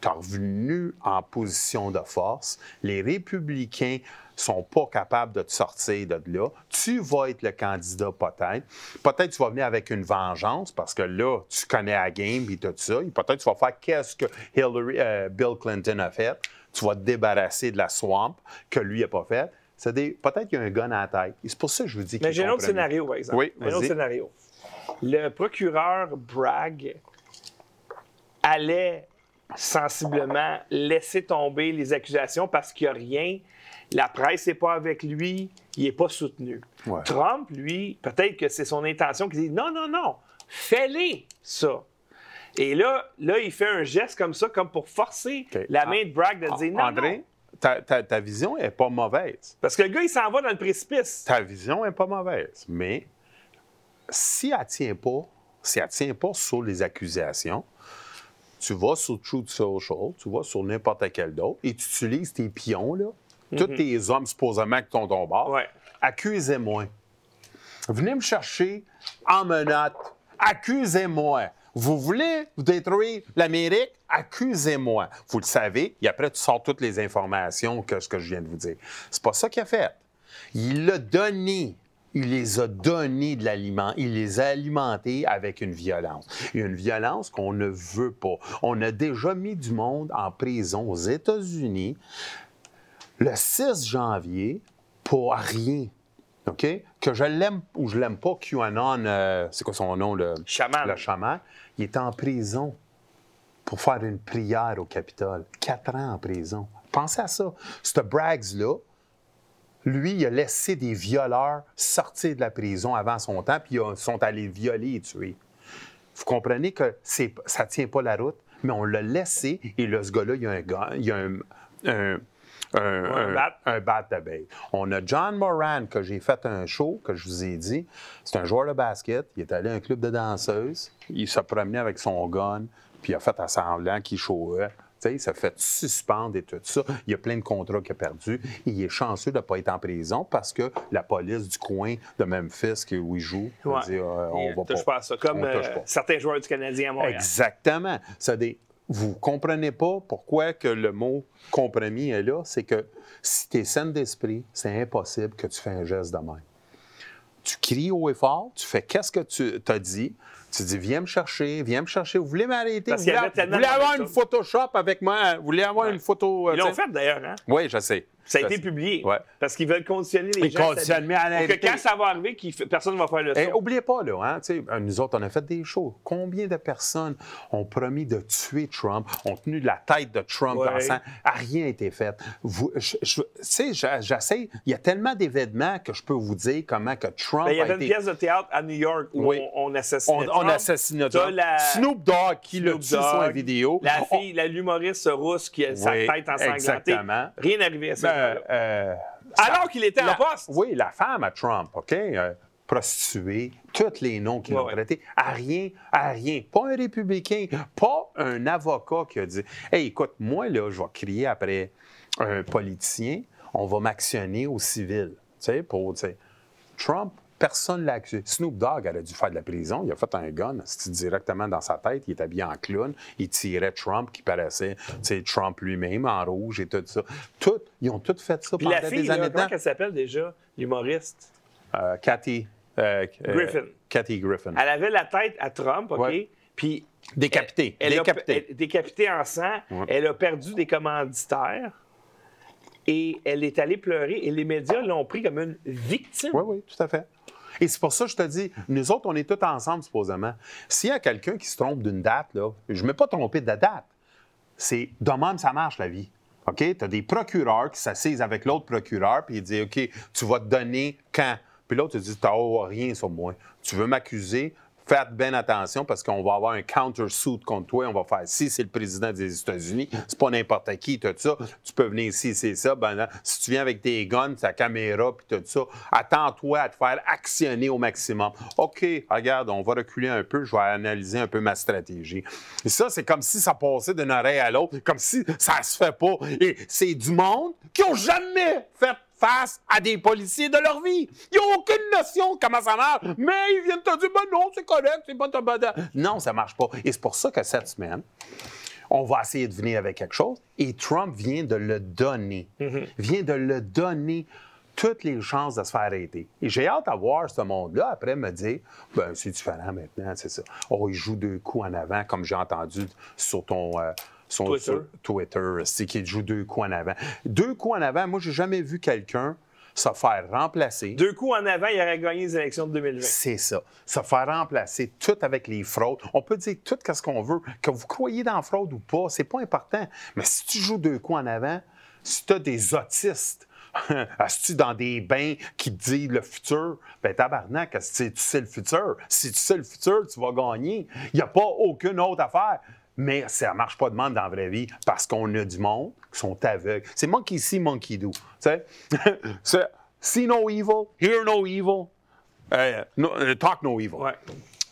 C: tu es revenu en position de force. Les républicains sont pas capables de te sortir de là. Tu vas être le candidat peut-être. Peut-être tu vas venir avec une vengeance parce que là, tu connais la game et tout ça. Peut-être tu vas faire qu'est-ce que Hillary, euh, Bill Clinton a fait. Tu vas te débarrasser de la swamp que lui n'a pas fait. C'est des- Peut-être qu'il y a un gun à la tête. C'est pour ça que je vous dis qu'il
B: Mais j'ai un autre scénario, par exemple.
C: Oui,
B: un autre scénario. Le procureur Bragg allait sensiblement laisser tomber les accusations parce qu'il n'y a rien. La presse n'est pas avec lui, il n'est pas soutenu.
C: Ouais.
B: Trump, lui, peut-être que c'est son intention qui dit non, non, non, fais-les ça. Et là, là, il fait un geste comme ça, comme pour forcer la main de Bragg de dire non.
C: André,
B: non.
C: ta, ta- ta vision n'est pas mauvaise.
B: Parce que le gars, il s'en va dans le précipice.
C: Ta vision n'est pas mauvaise. Mais si elle ne tient pas, si elle tient pas sur les accusations, tu vas sur Truth Social, tu vas sur n'importe quel d'autre et tu utilises tes pions, là, tous tes hommes supposément qui t'ont ton bord.
B: Ouais.
C: Accusez-moi. Venez me chercher en menottes. Accusez-moi. Vous voulez détruire l'Amérique? Accusez-moi. Vous le savez, et après, tu sors toutes les informations que ce que je viens de vous dire. C'est pas ça qu'il a fait. Il l'a donné. Il les a donné de l'aliment. Il les a alimentés avec une violence. Et une violence qu'on ne veut pas. On a déjà mis du monde en prison aux États-Unis le 6 janvier pour rien. OK? Que je l'aime ou je l'aime pas, QAnon, euh, c'est quoi son nom, le
B: Chaman.
C: le chaman, il est en prison pour faire une prière au Capitole. Quatre ans en prison. Pensez à ça. Ce Braggs-là, lui, il a laissé des violeurs sortir de la prison avant son temps, puis ils sont allés violer et tuer. Vous comprenez que ça ne tient pas la route, mais on l'a laissé, et là, ce gars-là, il a un, gars- il a un, un- un-
B: un
C: un-
B: bat.
C: un bat d'abeille. On a John Moran, que j'ai fait un show, que je vous ai dit. C'est un joueur de basket. Il est allé à un club de danseuses. Il se promenait avec son gun, puis il a fait à semblant qu'il showait. Il s'est fait suspendre et tout ça. Il y a plein de contrats qu'il a perdus. Il est chanceux de ne pas être en prison parce que la police du coin de Memphis que- où il joue
B: Ouais.
C: dit, euh, on va
B: touche
C: pas.
B: pas à ça. Comme euh, certains joueurs du Canadien à Montréal.
C: Exactement. Ça des... Vous comprenez pas pourquoi que le mot compromis est là, c'est que si tu es saine d'esprit, c'est impossible que tu fais un geste de même. Tu cries haut et fort, tu fais qu'est-ce que tu t'as dit, tu dis viens me chercher, viens me chercher, vous voulez m'arrêter, vous voulez, vous avoir une Photoshop avec moi, vous voulez avoir
B: Ouais.
C: une photo. euh,
B: Ils l'ont fait d'ailleurs, hein?
C: Oui, je sais.
B: Ça a été publié.
C: Ouais.
B: Parce qu'ils veulent conditionner les
C: Ils
B: gens. à
C: conditionnent, mais
B: que
C: réalité-
B: quand ça va arriver, personne ne va faire le
C: Eh,
B: saut.
C: oubliez pas, là, hein, nous autres, on a fait des shows. Combien de personnes ont promis de tuer Trump, ont tenu la tête de Trump
B: Ouais.
C: en sang? A rien été fait. Vous, je- je- tu sais, j'a- j'essaie, il y a tellement d'événements que je peux vous dire comment que Trump
B: Ben, il y
C: a
B: avait une
C: été...
B: pièce de théâtre à New York où
C: Oui.
B: on, on assassinait
C: On, on
B: Trump.
C: assassine
B: T'as
C: Trump.
B: la-
C: Snoop Dogg qui l'a
B: Snoop
C: tué sur une vidéo.
B: La
C: On-
B: fille, la l'humoriste russe qui a sa tête ensanglantée.
C: exactement.
B: Rien n'arrivait à ça.
C: Ben, euh,
B: Alors qu'il était en poste.
C: Oui, la femme à Trump, OK? euh, prostituée, tous les noms qu'il
B: Ouais,
C: a traités, à rien, à rien. Pas un républicain, pas un avocat qui a dit Hey, écoute, moi, là, je vais crier après un politicien, on va m'actionner au civil. Tu sais, pour, tu sais. Trump, personne ne l'a accusé. Snoop Dogg aurait dû faire de la prison. Il a fait un gun c'était directement dans sa tête. Il est habillé en clown. Il tirait Trump qui paraissait, Trump lui-même en rouge et tout ça. Tout, ils ont tout fait ça
B: Puis
C: pendant
B: la fille,
C: des
B: là,
C: années de
B: comment elle s'appelle déjà, l'humoriste?
C: Euh, Cathy. euh, euh,
B: Griffin.
C: Cathy Griffin.
B: Elle avait la tête à Trump, OK?
C: Ouais.
B: Puis.
C: Décapité.
B: Elle, elle a-
C: Décapité.
B: elle- décapitée en sang.
C: Ouais.
B: Elle a perdu des commanditaires. Et elle est allée pleurer. Et les médias l'ont pris comme une victime.
C: Oui, oui, tout à fait. Et c'est pour ça que je te dis, nous autres, on est tous ensemble, supposément. S'il y a quelqu'un qui se trompe d'une date, là, je ne m'ai pas trompé de la date. C'est de même, ça marche, la vie. OK? Tu as des procureurs qui s'assisent avec l'autre procureur, puis il dit OK, tu vas te donner quand? Puis l'autre te dit Tu n'as rien sur moi. Tu veux m'accuser? Faites bien attention parce qu'on va avoir un counter-suit contre toi. On va faire si c'est le président des États-Unis, c'est pas n'importe qui, tout ça. Tu peux venir ici, c'est ça. Ben, là, si tu viens avec tes guns, ta caméra, puis tout ça, attends-toi à te faire actionner au maximum. OK, regarde, on va reculer un peu, je vais analyser un peu ma stratégie. Et ça, c'est comme si ça passait d'une oreille à l'autre, comme si ça se fait pas. Et c'est du monde qui ont jamais fait face à des policiers de leur vie. Ils n'ont aucune notion de comment ça marche. Mais ils viennent te dire, ben non, c'est correct, c'est pas ta bada. Non, ça marche pas. Et c'est pour ça que cette semaine, on va essayer de venir avec quelque chose. Et Trump vient de le donner. Vient de le donner toutes les chances de se faire arrêter. Et j'ai hâte à voir ce monde-là après me dire, ben c'est différent maintenant, c'est ça. Oh, il joue deux coups en avant, comme j'ai entendu sur ton... euh,
B: Twitter.
C: sur Twitter, c'est deux coups en avant. Deux coups en avant, moi, j'ai jamais vu quelqu'un se faire remplacer.
B: Deux coups en avant, il aurait gagné les élections de 2020.
C: C'est ça. Se faire remplacer tout avec les fraudes. On peut dire tout ce qu'on veut. Que vous croyez dans la fraude ou pas, c'est pas important. Mais si tu joues deux coups en avant, si tu as des autistes, si dans des bains qui te disent le futur, ben tabarnak, si tu sais le futur, si tu sais le futur, tu vas gagner. Il n'y a pas aucune autre affaire. Mais ça ne marche pas de même dans la vraie vie parce qu'on a du monde qui sont aveugles. C'est monkey see, monkey do. C'est see no evil, hear no evil, euh, no- euh, talk no evil.
B: Ouais.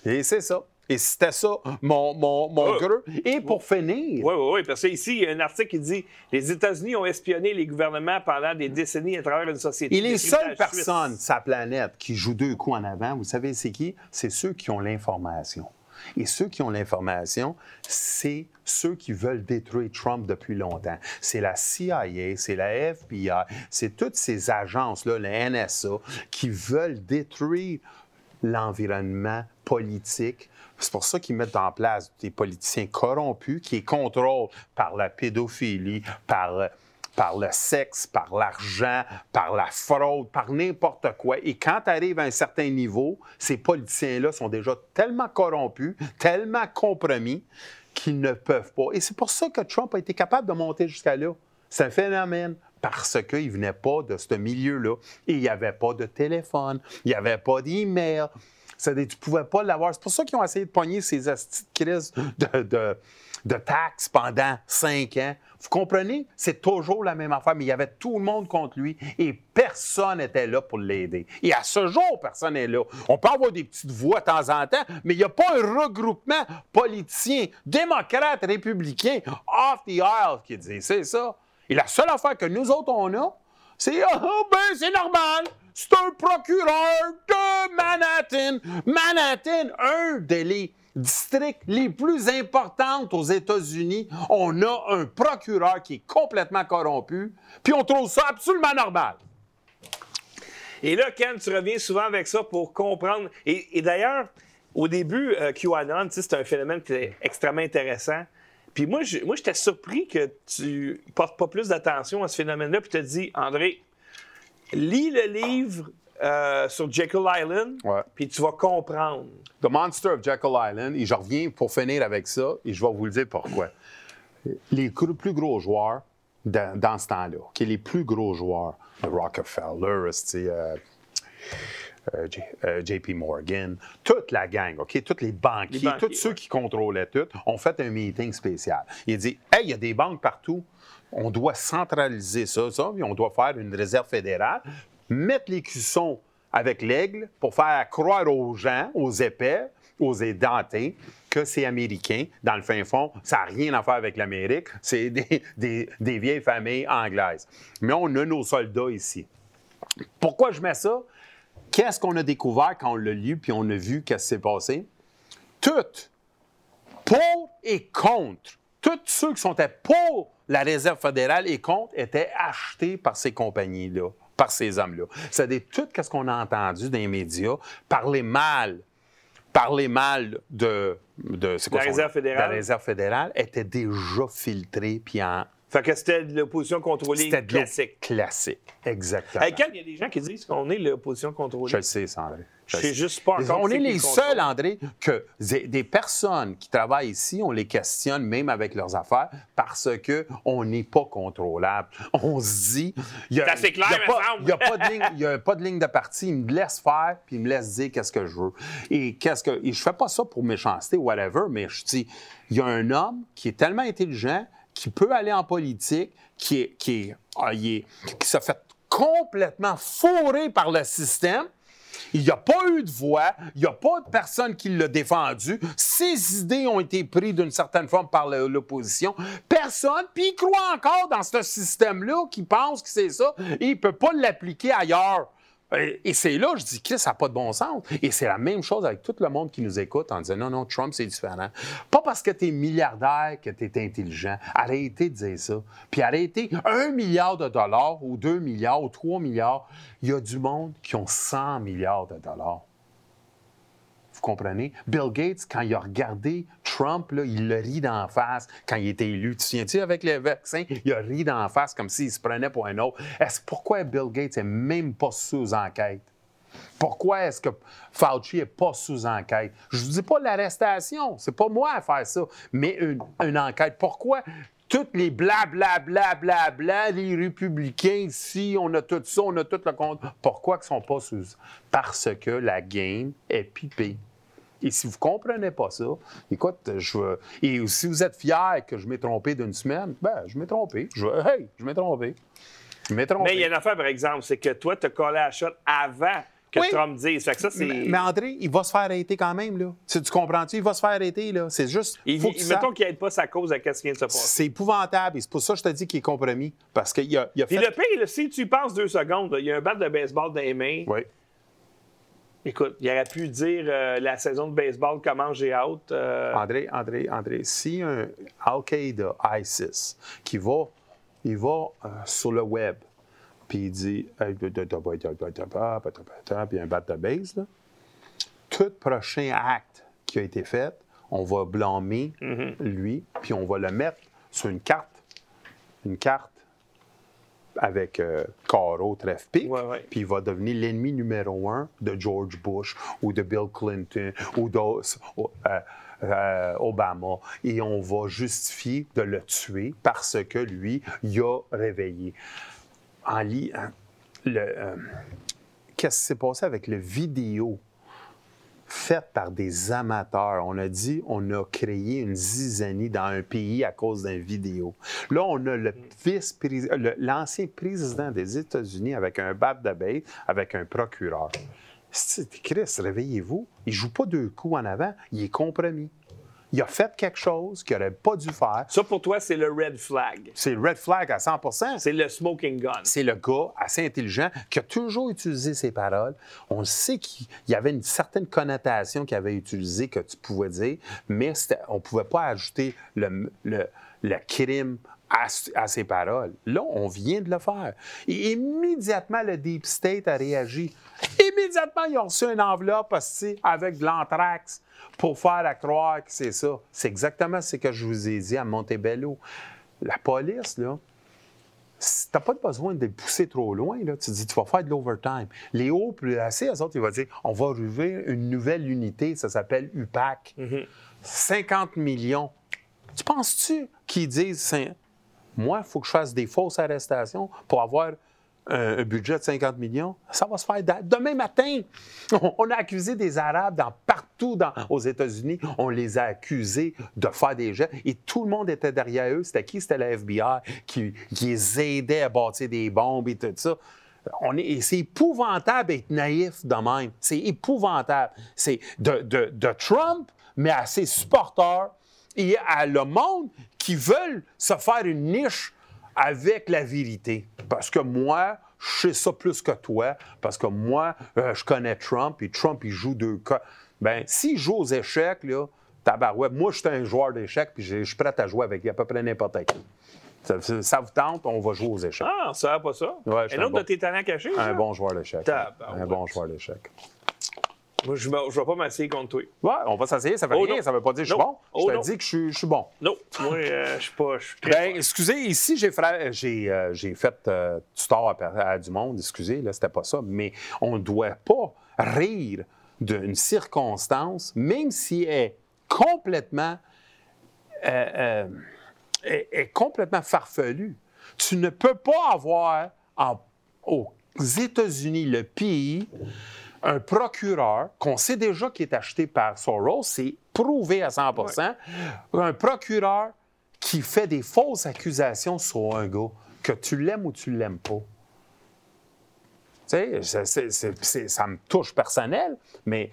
C: Et c'est ça. Et c'était ça, mon, mon, mon
B: Oh.
C: greu. Et pour finir,
B: Oui, oui, oui, parce que ici, il y a un article qui dit Les États-Unis ont espionné les gouvernements pendant des décennies à travers une société.
C: Et les seules personnes sur la planète qui jouent deux coups en avant, vous savez, c'est qui? C'est ceux qui ont l'information. Et ceux qui ont l'information, c'est ceux qui veulent détruire Trump depuis longtemps. C'est la CIA, c'est la FBI, c'est toutes ces agences-là, la NSA, qui veulent détruire l'environnement politique. C'est pour ça qu'ils mettent en place des politiciens corrompus qui contrôlent par la pédophilie, par, euh, par le sexe, par l'argent, par la fraude, par n'importe quoi. Et quand tu arrives à un certain niveau, ces politiciens-là sont déjà tellement corrompus, tellement compromis qu'ils ne peuvent pas. Et c'est pour ça que Trump a été capable de monter jusqu'à là. C'est un phénomène parce qu'il ne venait pas de ce milieu-là. Et il n'y avait pas de téléphone, il n'y avait pas d'email. C'est-à-dire, tu ne pouvais pas l'avoir. C'est pour ça qu'ils ont essayé de pogner ces astuces de crises de, taxes pendant cinq ans. Vous comprenez? C'est toujours la même affaire, mais il y avait tout le monde contre lui et personne n'était là pour l'aider. Et à ce jour, personne n'est là. On peut avoir des petites voix de temps en temps, mais il n'y a pas un regroupement politicien, démocrate, républicain, off the aisle qui dit c'est ça. Et la seule affaire que nous autres, on a, c'est ah ben c'est normal. C'est un procureur de Manhattan. Manhattan, un des districts les plus importants aux États-Unis. On a un procureur qui est complètement corrompu, puis on trouve ça absolument normal.
B: Et là, Ken, tu reviens souvent avec ça pour comprendre. Et, d'ailleurs, au début, euh, QAnon, c'est un phénomène qui est extrêmement intéressant. Puis moi, moi, j'étais surpris que tu portes pas plus d'attention à ce phénomène-là. Puis tu te dis, André, lis le livre euh, sur Jekyll Island, puis tu vas comprendre.
C: The Monster of Jekyll Island, et je reviens pour finir avec ça, et je vais vous le dire pourquoi. Les plus gros joueurs dans, dans ce temps-là, les plus gros joueurs, le Rockefeller, euh, euh, J- euh, JP Morgan, toute la gang, OK, tous les banquiers,
B: Les banquiers,
C: tous ceux qui contrôlaient tout, ont fait un meeting spécial. Il dit Hey, il y a des banques partout. On doit centraliser ça, ça, puis on doit faire une réserve fédérale, mettre les cuissons avec l'aigle pour faire croire aux gens, aux épais, aux édentés, que c'est américain. Dans le fin fond, ça n'a rien à faire avec l'Amérique. C'est des, vieilles familles anglaises. Mais on a nos soldats ici. Pourquoi je mets ça? Qu'est-ce qu'on a découvert quand on l'a lu puis on a vu qu'est-ce qui s'est passé? Tout, pour et contre, tous ceux qui sont pour la réserve fédérale et contre étaient achetés par ces compagnies-là, par ces hommes-là. C'est-à-dire, tout ce qu'on a entendu dans les médias, parler mal, parler mal de... de quoi
B: La Réserve
C: nom?
B: fédérale.
C: La réserve fédérale était déjà filtrée puis en...
B: Fait que c'était l'opposition contrôlée
C: C'était
B: classique.
C: Classique, exactement.
B: Hey, il y a des gens qui disent qu'on est l'opposition contrôlée.
C: Je le sais, Sandré. Je
B: sais juste pas encore
C: On est les seuls, André, que des personnes qui travaillent ici, on les questionne même avec leurs affaires parce qu'on n'est pas contrôlable. On se dit. il y a-
B: C'est assez clair,
C: il a pas- n'y a, pas de ligne- il y a pas de ligne de parti. Il me laisse faire puis il me laisse dire qu'est-ce que je veux. Et qu'est-ce que. Et je fais pas ça pour méchanceté, whatever, mais je dis, il y a un homme qui est tellement intelligent, qui peut aller en politique, qui est. Qui, est, ah, qui s'est fait complètement fourrer par le système. Il n'y a pas eu de voix, il n'y a pas de personne qui l'a défendu. Ses idées ont été prises d'une certaine forme par l'opposition. Personne, puis il croit encore dans ce système-là, qui pense que c'est ça, et il ne peut pas l'appliquer ailleurs. Et et c'est là, je dis, Chris, ça n'a pas de bon sens. Et c'est la même chose avec tout le monde qui nous écoute en disant, non, non, Trump, c'est différent. Pas parce que tu es milliardaire que tu es intelligent. Arrêtez de dire ça. Puis arrêtez, un milliard de dollars, ou deux milliards, ou trois milliards, il y a du monde qui ont 100 milliards de dollars. Comprenez? Bill Gates, quand il a regardé Trump, là, il le rit d'en face quand il était élu. Tu te souviens-tu avec le vaccin? Il a ri d'en face comme s'il se prenait pour un autre. Est-ce pourquoi Bill Gates n'est même pas sous enquête? Pourquoi est-ce que Fauci n'est pas sous enquête? Je ne vous dis pas l'arrestation, c'est pas moi à faire ça, mais une, enquête. Pourquoi toutes les blablabla, bla, bla, les républicains ici, on a tout ça, on a tout le compte. Pourquoi ils ne sont pas sous? Parce que la game est pipée. Et si vous ne comprenez pas ça, écoute, je veux- Et si vous êtes fier que je m'ai trompé d'une semaine, ben, je m'ai trompé. Je veux- Hey, je m'ai trompé. Je m'ai trompé.
B: Mais il y a une affaire, par exemple, c'est que toi, tu as collé à la shot avant que
C: Oui.
B: Trump dise. Fait que ça, c'est.
C: Mais, mais André, il va se faire arrêter quand même, là. Tu, tu comprends-tu? Il va se faire arrêter, là. C'est juste.
B: Il,
C: faut
B: il-
C: que tu
B: mettons qu'il n'aide pas sa cause à ce qui vient de se passer.
C: C'est épouvantable. Et c'est pour ça que je te dis qu'il est compromis. Parce qu'il a, il a
B: Puis
C: fait.
B: le pire, là, si tu y penses deux secondes, là, il y a un bat de baseball dans les mains.
C: Oui.
B: Écoute, il aurait pu dire euh, la saison de baseball comment j'ai hâte. Euh.
C: André, André, André, si un Al-Qaïda, ISIS, qui va, il va euh, sur le web, puis il dit puis un bat de base, là. tout prochain acte qui a été fait, on va blâmer mm-hmm. lui, puis on va le mettre sur une carte, une carte avec euh,
B: Ouais, ouais.
C: puis il va devenir l'ennemi numéro un de George Bush ou de Bill Clinton ou d'Obama. Et on va justifier de le tuer parce que lui, il a réveillé. En li- hein, le, euh, Qu'est-ce qui s'est passé avec le vidéo faite par des amateurs. On a dit on a créé une zizanie dans un pays à cause d'un vidéo. Là, on a l'ancien président des États-Unis avec un de bête, avec un procureur. Chris, réveillez-vous. Il joue pas deux coups en avant, il est compromis. Il a fait quelque chose qu'il n'aurait pas dû faire.
B: Ça, pour toi, c'est le red flag.
C: C'est red flag à 100
B: C'est le smoking gun.
C: c'est le gars assez intelligent qui a toujours utilisé ses paroles. On sait qu'il y avait une certaine connotation qu'il avait utilisée que tu pouvais dire, mais on ne pouvait pas ajouter le, le- le crime à, à ses paroles. Là, on vient de le faire. Et immédiatement, le Deep State a réagi. Immédiatement, ils ont reçu une enveloppe hostie, avec de l'anthrax pour faire à croire que c'est ça. C'est exactement ce que je vous ai dit à Montebello. La police, là, t'as pas besoin de pousser trop loin, là, tu te dis, tu vas faire de l'overtime. Les hauts placés, eux autres, ils vont dire, on va ouvrir une nouvelle unité, ça s'appelle UPAC. 50 millions. Tu penses-tu qu'ils disent, moi, il faut que je fasse des fausses arrestations pour avoir un, budget de 50 millions? Ça va se faire demain matin. On, a accusé des Arabes dans, partout aux États-Unis. On les a accusés de faire des jets et tout le monde était derrière eux. C'était qui? C'était la FBI qui, les aidait à bâtir des bombes et tout ça. C'est épouvantable d'être naïf de même. C'est épouvantable. C'est de- de Trump, mais à ses supporters et à le monde qui veulent se faire une niche avec la vérité. Parce que moi, je sais ça plus que toi, parce que moi, euh, je connais Trump, et Trump, il joue deux cas. Ben, s'il joue aux échecs, là, tabarouette, moi, je suis un joueur d'échecs, puis je suis prêt à jouer avec à peu près n'importe qui. Ça, ça- ça vous tente, on va jouer aux échecs.
B: Ah, on savait pas ça?
C: Ouais, un bon-
B: de tes talents cachés? ça?
C: Un bon joueur d'échecs. Un bon joueur d'échecs.
B: Moi, je ne vais pas m'asseoir contre toi.
C: Ouais, on va s'essayer, ça veut
B: Oh
C: rien,
B: non.
C: ça veut pas dire que je suis bon. Je
B: Oh
C: te
B: non.
C: dis que je suis, je suis bon.
B: Non, moi, euh, je suis pas. Je suis très
C: Ben, excusez, ici, j'ai fra- j'ai, euh, fait euh, du tort à, à du monde. Excusez, là, c'était pas ça. Mais on ne doit pas rire d'une circonstance, même si elle est complètement, euh, euh, est, est complètement farfelue. Tu ne peux pas avoir en- aux États-Unis, le pays, un procureur qu'on sait déjà qui est acheté par Soros, c'est prouvé à 100% un procureur qui fait des fausses accusations sur un gars, que tu l'aimes ou tu l'aimes pas. C'est- c'est- ça me touche personnel, mais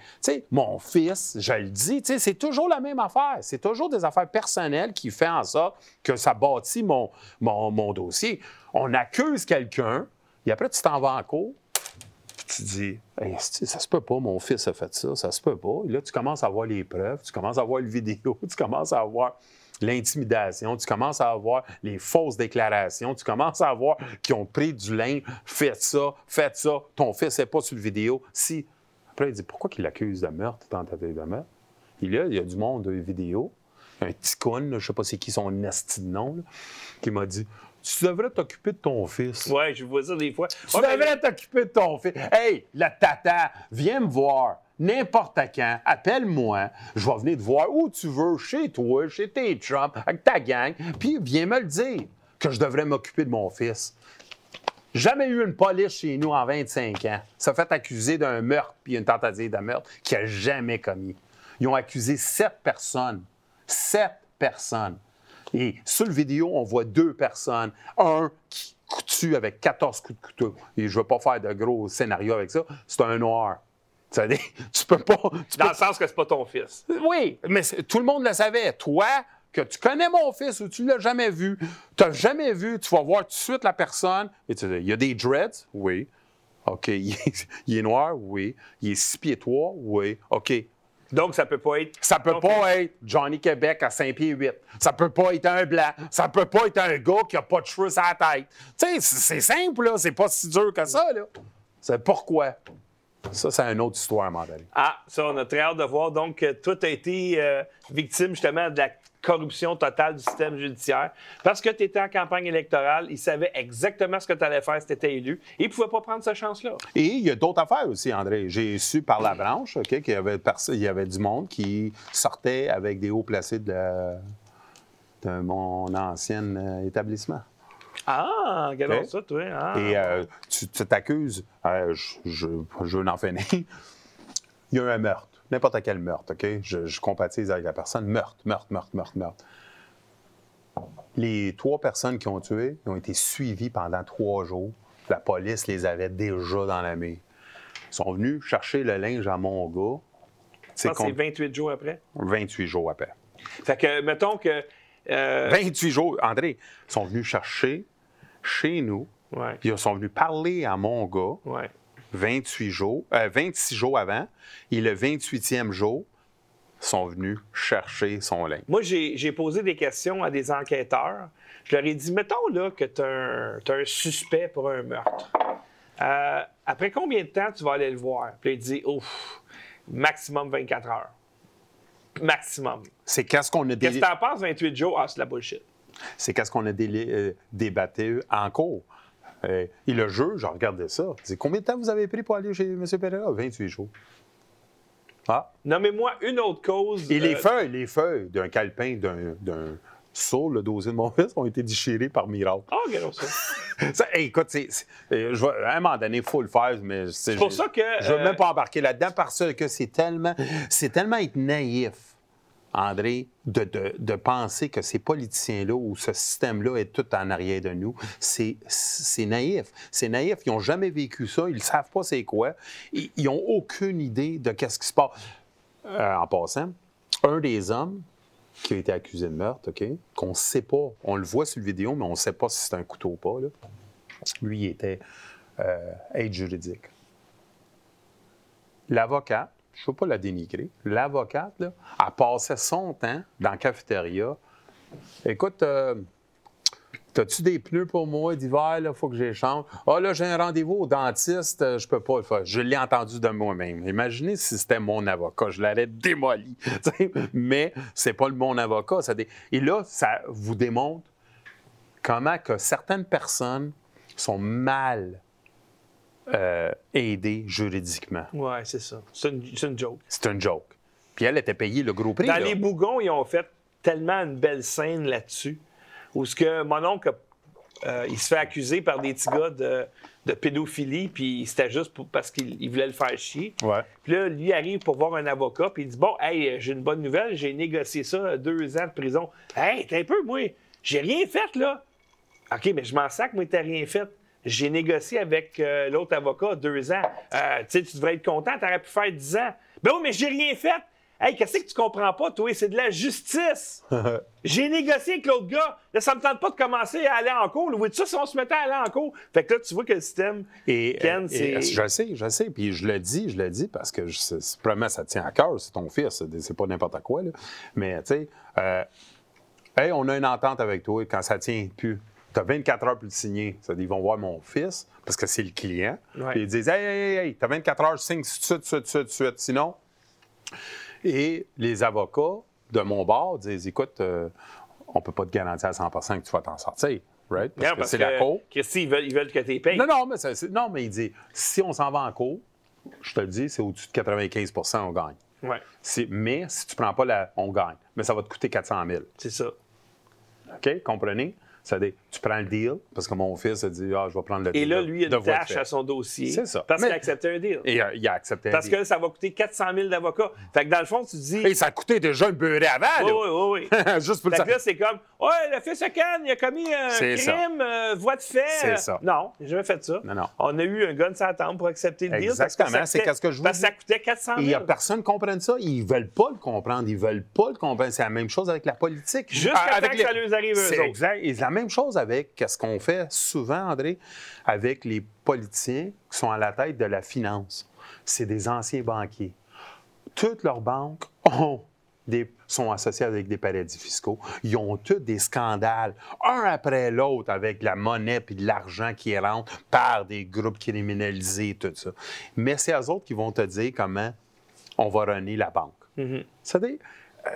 C: mon fils, je le dis, c'est toujours la même affaire. C'est toujours des affaires personnelles qui font en sorte que ça bâtit mon, mon, mon dossier. On accuse quelqu'un, et après, tu t'en vas en cours, tu dis, ça se peut pas, mon fils a fait ça, ça se peut pas. Et là, tu commences à voir les preuves, tu commences à voir le vidéo, tu commences à voir l'intimidation, tu commences à avoir les fausses déclarations, tu commences à voir qu'ils ont pris du linge, faites ça, faites ça, ton fils n'est pas sur le vidéo. Si. Après, il dit, pourquoi qu'il l'accuse de meurtre, tentative de meurtre? Il y a, il y a du monde de vidéo, un petit con, là, je sais pas c'est qui son esti de nom, là, qui m'a dit, tu devrais t'occuper de ton fils.
B: Ouais, je vois ça des fois.
C: Tu
B: Ouais, mais-
C: devrais t'occuper de ton fils. Hey, la tata, viens me voir n'importe quand, appelle-moi, je vais venir te voir où tu veux, chez toi, chez tes Trump, avec ta gang, puis viens me le dire que je devrais m'occuper de mon fils. Jamais eu une police chez nous en 25 ans. Ça fait accuser d'un meurtre puis une tentative de meurtre qu'il n'a jamais commis. Ils ont accusé sept personnes. Sept personnes. Et sur le vidéo, on voit deux personnes. Un qui tue avec 14 coups de couteau. Et je ne veux pas faire de gros scénarios avec ça. C'est un noir. Tu sais, tu peux pas. tu
B: Dans
C: peux-
B: le sens que c'est pas ton fils.
C: oui, mais tout le monde le savait. Toi, que tu connais mon fils ou tu l'as jamais vu, tu n'as jamais vu, tu vas voir tout de suite la personne. Et tu dis, il y a des dreads? Oui. OK. Il est, il est noir? Oui. Il est six pieds? Oui. OK.
B: Donc, ça peut pas être.
C: Ça peut pas être Johnny Québec à 5 pieds 8. Ça peut pas être un blanc. Ça peut pas être un gars qui a pas de cheveux sur la tête. Tu sais, c'est simple, là. C'est pas si dur que ça, là. C'est pourquoi? Ça, c'est une autre histoire à un moment donné.
B: Ah, ça, on a très hâte de voir. Donc, euh, toi, tu as été euh, victime justement de la corruption totale du système judiciaire. Parce que tu étais en campagne électorale, ils savaient exactement ce que tu allais faire si tu étais élu. Et ils ne pouvaient pas prendre cette chance-là.
C: Et il y a d'autres affaires aussi, André. J'ai su par la branche qu'il y avait, perso- il y avait du monde qui sortait avec des hauts placés de, la- de mon ancien euh, établissement.
B: Ah, regardons
C: Ok?
B: ça, toi. Ah.
C: Et euh, tu tu t'accuses, euh, je, je, je veux en finir. Il y a eu un meurtre, n'importe quel meurtre, OK? Je, je compatise avec la personne. Meurtre, meurtre, meurtre, meurtre, meurtre. Les trois personnes qui ont tué ont été suivies pendant trois jours. La police les avait déjà dans la main. Ils sont venus chercher le linge à mon gars.
B: C'est
C: con-
B: 28 jours après.
C: 28 jours après.
B: Fait que, mettons que. euh,
C: 28 jours, André, ils sont venus chercher chez nous,
B: ouais,
C: puis ils sont venus parler à mon gars.
B: ouais.
C: 28 jours, euh, 26 jours avant, et le 28e jour, sont venus chercher son linge.
B: Moi, j'ai posé des questions à des enquêteurs. Je leur ai dit, mettons là, que tu as, un suspect pour un meurtre. Euh, après combien de temps tu vas aller le voir? Puis il dit, ouf, maximum 24 heures. Maximum.
C: C'est qu'est-ce qu'on a,
B: Qu'est-ce que t'en penses, 28 jours? Ah, c'est la bullshit.
C: c'est qu'est-ce qu'on a euh, débattu en cours. Euh, et le juge, je regardais ça. Dit, combien de temps vous avez pris pour aller chez M. Pereira? 28 jours. Ah.
B: Nommez-moi une autre cause.
C: Et les
B: euh,
C: feuilles, les feuilles d'un calepin, d'un, sur le dossier de mon fils ont été déchirées par miracle.
B: Ah, regardons ça.
C: Ça, hey, écoute, euh, je vais- à un moment donné, il faut le faire, mais c'est
B: pour ça que,
C: Je ne veux
B: euh,
C: même pas embarquer là-dedans parce que c'est tellement, c'est tellement être naïf, André, de, de- de penser que ces politiciens-là ou ce système-là est tout en arrière de nous. C'est, naïf. C'est naïf. Ils n'ont jamais vécu ça. Ils ne savent pas c'est quoi. Ils n'ont aucune idée de qu'est-ce qui se passe. Euh, en passant, un des hommes qui a été accusé de meurtre, OK, qu'on ne sait pas, on le voit sur le vidéo, mais on ne sait pas si c'est un couteau ou pas, là. lui, il était euh, aide juridique. L'avocate, je ne veux pas la dénigrer, l'avocate, là, elle passait son temps dans la cafétéria. Écoute, euh, T'as-tu des pneus pour moi d'hiver? Il faut que j'échange. Ah, là, j'ai un rendez-vous au dentiste, je peux pas le faire. Je l'ai entendu de moi-même. Imaginez si c'était mon avocat, je l'aurais démoli. Mais c'est pas le mon avocat. Ça Et là, ça vous démontre comment que certaines personnes sont mal euh, aidées juridiquement.
B: Ouais, c'est ça. C'est une, une joke.
C: C'est un joke. Puis elle était payée le gros prix.
B: Dans
C: là.
B: les Bougons, ils ont fait tellement une belle scène là-dessus, où ce que mon oncle, euh, il se fait accuser par des petits gars de, de pédophilie, puis c'était juste pour- parce qu'il il voulait le faire chier.
C: Ouais.
B: Puis là, lui arrive pour voir un avocat, puis il dit Bon, hey, j'ai une bonne nouvelle, j'ai négocié ça, deux ans de prison. Hey, t'es un peu, moi, j'ai rien fait, là. OK, mais je m'en sac, moi, t'as rien fait. J'ai négocié avec euh, l'autre avocat deux ans. Euh, tu sais, tu devrais être content, t'aurais pu faire dix ans. Ben oui, mais j'ai rien fait. Hey, qu'est-ce que tu comprends pas, toi? C'est de la justice. J'ai négocié avec l'autre gars. Là, ça me tente pas de commencer à aller en cours. Oui, ça, si on se mettait à aller en cours? Fait que là, tu vois que le système.
C: Et,
B: Ken,
C: euh,
B: c'est-
C: et, je sais, je sais. Puis je le dis, je le dis parce que probablement ça tient à cœur, c'est ton fils, c'est c'est pas n'importe quoi. Là. Mais tu sais, euh, hey, on a une entente avec toi quand ça tient plus. Tu as 24 heures pour le signer. Ça dit, ils vont voir mon fils parce que c'est le client.
B: Ouais.
C: Puis ils disent Hey, hey, hey, hey, tu as 24 heures, signe tout de suite, tout de suite, tout suite. Sinon. Et les avocats de mon bord disent Écoute, euh, on peut pas te garantir à 100% que tu vas t'en sortir. Right? Parce
B: Non,
C: que c'est la
B: que,
C: cour.
B: Christy, ils veulent, ils veulent que tu payes.
C: Non, non, mais, ça- non, mais il dit, si on s'en va en cours, je te le dis, c'est au-dessus de 95% on gagne.
B: Ouais,
C: mais si tu ne prends pas la... On gagne. Mais ça va te coûter 400 000.
B: c'est ça.
C: OK? Comprenez? Ça dit, tu prends le deal, parce que mon fils a dit, ah, je vais prendre le
B: Et
C: deal.
B: là,
C: de-
B: lui, il a une tâche à son dossier.
C: C'est ça.
B: Parce qu'il a accepté un deal.
C: Et il a, il a accepté un
B: Parce
C: deal.
B: que ça va coûter 400 000 d'avocats. Fait que dans le fond, tu dis.
C: Et ça a coûté déjà une beurrée avant,
B: Oui,
C: là.
B: oui, oui, oui.
C: Juste pour le
B: Fait que
C: savoir.
B: là, c'est comme, ouais, le fils de Cannes, il a commis un crime, euh, voie de fait.
C: C'est ça.
B: Non, j'ai jamais fait ça.
C: Non, non.
B: On a eu un gun la tempe pour accepter le deal. que
C: Exactement, c'est qu'est-ce que je vous
B: Parce que ça coûtait 400
C: Et il
B: 000.
C: n'y a personne qui comprenne ça. Ils veulent pas le comprendre. Ils veulent pas le comprendre. C'est la même chose avec la politique.
B: Jusqu'à
C: Ah,
B: temps que ça leur arrive eux
C: C'est
B: autres.
C: exact. Et c'est la même chose avec ce qu'on fait souvent, André, avec les politiciens qui sont à la tête de la finance. C'est des anciens banquiers. Toutes leurs banques ont des- sont associées avec des paradis fiscaux. Ils ont tous des scandales, un après l'autre, avec la monnaie et de l'argent qui rentre par des groupes criminalisés, tout ça. Mais c'est eux autres qui vont te dire comment on va runner la banque. C'est-à-dire, euh,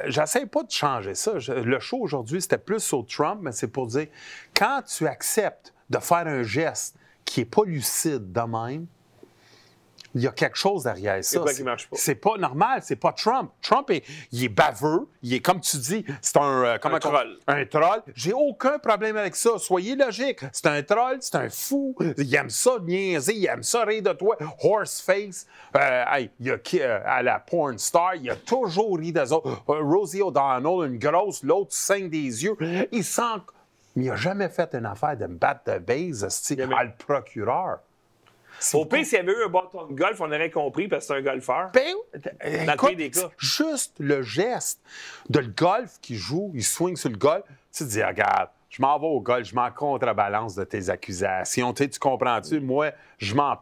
C: j'essaie pas de changer ça. Le show aujourd'hui, c'était plus sur Trump, mais c'est pour dire, quand tu acceptes de faire un geste qui est pas lucide de même, il y a quelque chose derrière ça. C'est-
B: pas?
C: C'est pas normal, c'est pas Trump. Trump, est, il est baveux, il est, comme tu dis, c'est un... euh, comment
B: Un troll.
C: Un troll. J'ai aucun problème avec ça. Soyez logique. C'est un troll, c'est un fou. Il aime ça niaiser, il aime ça rire de toi. Horseface. Euh, hey, il y a qui, euh, à la porn star, il a toujours ri des autres. Rosie O'Donnell, une grosse, l'autre saigne des yeux. Il sent... Mais il n'a jamais fait une affaire de me battre de base, à le procureur.
B: Au pire, s'il y avait eu un bâton de golf, on aurait compris parce que c'est un golfeur.
C: Ben,
B: Dans
C: écoute,
B: des cas.
C: juste le geste de le golf qui joue, il swing sur le golf, tu te dis, regarde, je m'en vais au golf, je m'en contrebalance de tes accusations. Tu, sais, tu comprends-tu? Moi, je m'en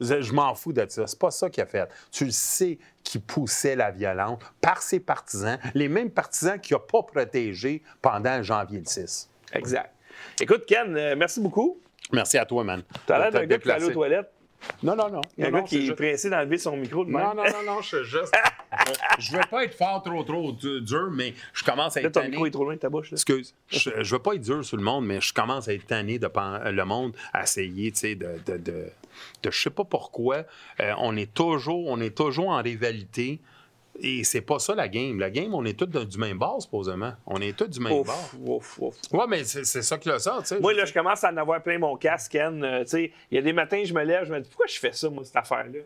C: je m'en fous de ça. C'est pas ça qu'il a fait. Tu le sais qu'il poussait la violence par ses partisans, les mêmes partisans qu'il n'a pas protégés pendant janvier le 6.
B: Exact. Écoute, Ken, euh, merci beaucoup.
C: Merci à toi, man.
B: Tu as l'air d'un gars qui aller aux toilettes.
C: Non, non, non.
B: Il y a un gars qui est
C: juste-
B: pressé d'enlever son micro de même.
C: Non, non, non, non, je suis juste. je veux pas être fort trop, trop du- dur, mais je commence à
B: Là,
C: être
B: ton
C: tanné.
B: micro est trop loin de ta bouche. là.
C: Excuse, je, je veux pas être dur sur le monde, mais je commence à être tanné de pen- le monde à essayer, tu sais, de, de, de, de- je sais pas pourquoi, euh, on est toujours, on est toujours en rivalité. Et c'est pas ça la game. La game, on est tous dans- du même bord, supposément. On est tous du même bord.
B: Ouf, ouf, ouf.
C: Ouais, mais c'est ça que le ça, tu sais.
B: Moi, là, je commence à en avoir plein mon casque, Ken. Euh, tu sais, il y a des matins, je me lève, je me dis, pourquoi je fais ça, moi, cette affaire-là?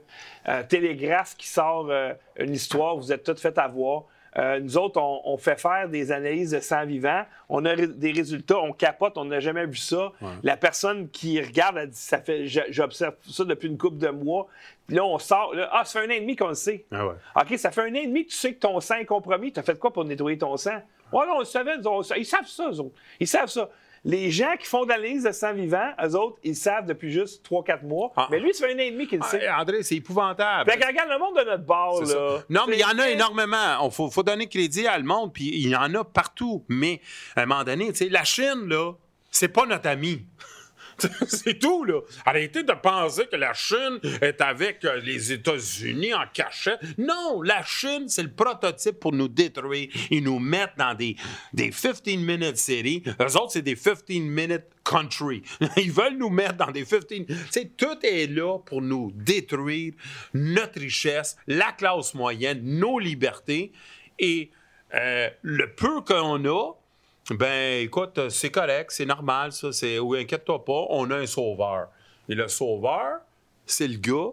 B: Euh, Télégraphe qui sort euh, une histoire, vous êtes toutes fait avoir. Euh, nous autres, on, on fait faire des analyses de sang vivant. On a des résultats, on capote, on n'a jamais vu ça. La personne qui regarde, elle dit, ça fait, j'observe ça depuis une couple de mois. Puis là, on sort, là, ah, ça fait un an et demi qu'on le sait.
C: Ah ouais.
B: OK, ça fait un an et demi que tu sais que ton sang est compromis. Tu as fait quoi pour nettoyer ton sang? Ouais, non, on le savait. nous. Ils savent ça, eux autres. Ils savent ça. Les gens qui font de l'analyse de sang vivant, eux autres, ils savent depuis juste 3-4 mois.
C: Ah.
B: Mais lui, ça fait un an et demi qu'il le sait.
C: Ah, André, c'est épouvantable.
B: Fait que regarde le monde de notre bord, là.
C: ça. Non, mais il y en a énormément. Il faut, faut donner crédit à le monde, puis il y en a partout. Mais à un moment donné, tu sais, la Chine, là, c'est pas notre ami. c'est tout, là. Arrêtez de penser que la Chine est avec euh, les États-Unis en cachette. Non, la Chine, c'est le prototype pour nous détruire. Ils nous mettent dans des, des 15-minute séries. Eux autres, c'est des 15-minute country. Ils veulent nous mettre dans des 15... Tu sais, tout est là pour nous détruire notre richesse, la classe moyenne, nos libertés. Et euh, le peu qu'on a, ben écoute, c'est correct, c'est normal, ça. C'est, oui, inquiète-toi pas, on a un sauveur. Et le sauveur, c'est le gars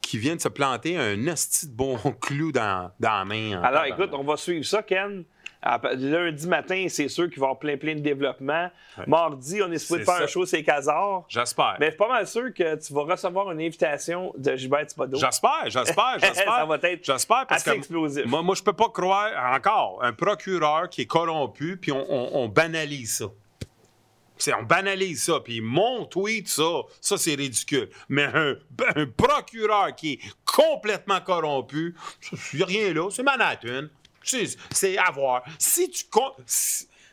C: qui vient de se planter un asti de bon clou dans, dans la main.
B: Alors, écoute, on va suivre ça, Ken. Lundi matin, c'est sûr qu'il va y avoir plein, plein de développement. Mardi, on est supposé faire un show, c'est Casar.
C: J'espère.
B: Mais je suis pas mal sûr que tu vas recevoir une invitation de Gilbert Thibodeau.
C: J'espère, j'espère, j'espère.
B: Ça va être
C: J'espère parce
B: assez
C: que
B: explosif.
C: Moi, moi, je peux pas croire encore un procureur qui est corrompu puis on, on- on banalise ça. C'est, on banalise ça, puis mon tweet, ça, ça c'est ridicule. Mais un, un procureur qui est complètement corrompu, il n'y a rien là, c'est Manhattan. C'est, à voir. Si tu comptes.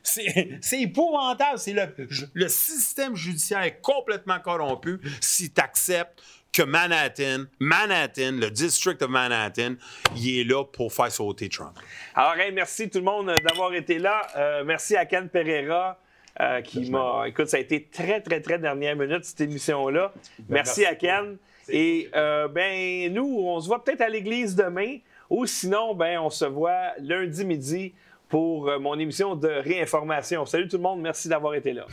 C: C'est, épouvantable. C'est le, le système judiciaire est complètement corrompu si tu acceptes que Manhattan, Manhattan, le district of Manhattan, il est là pour faire sauter Trump.
B: Alors, hey, merci tout le monde euh, d'avoir été là. Euh, merci à Ken Pereira. euh, qui m'a. Écoute, ça a été très, très, très dernière minute, cette émission-là. Merci,
C: merci
B: à Ken. Et euh, ben, nous, on se voit peut-être à l'église demain, ou sinon, ben, on se voit lundi midi pour euh, mon émission de réinformation. Salut tout le monde, merci d'avoir été là.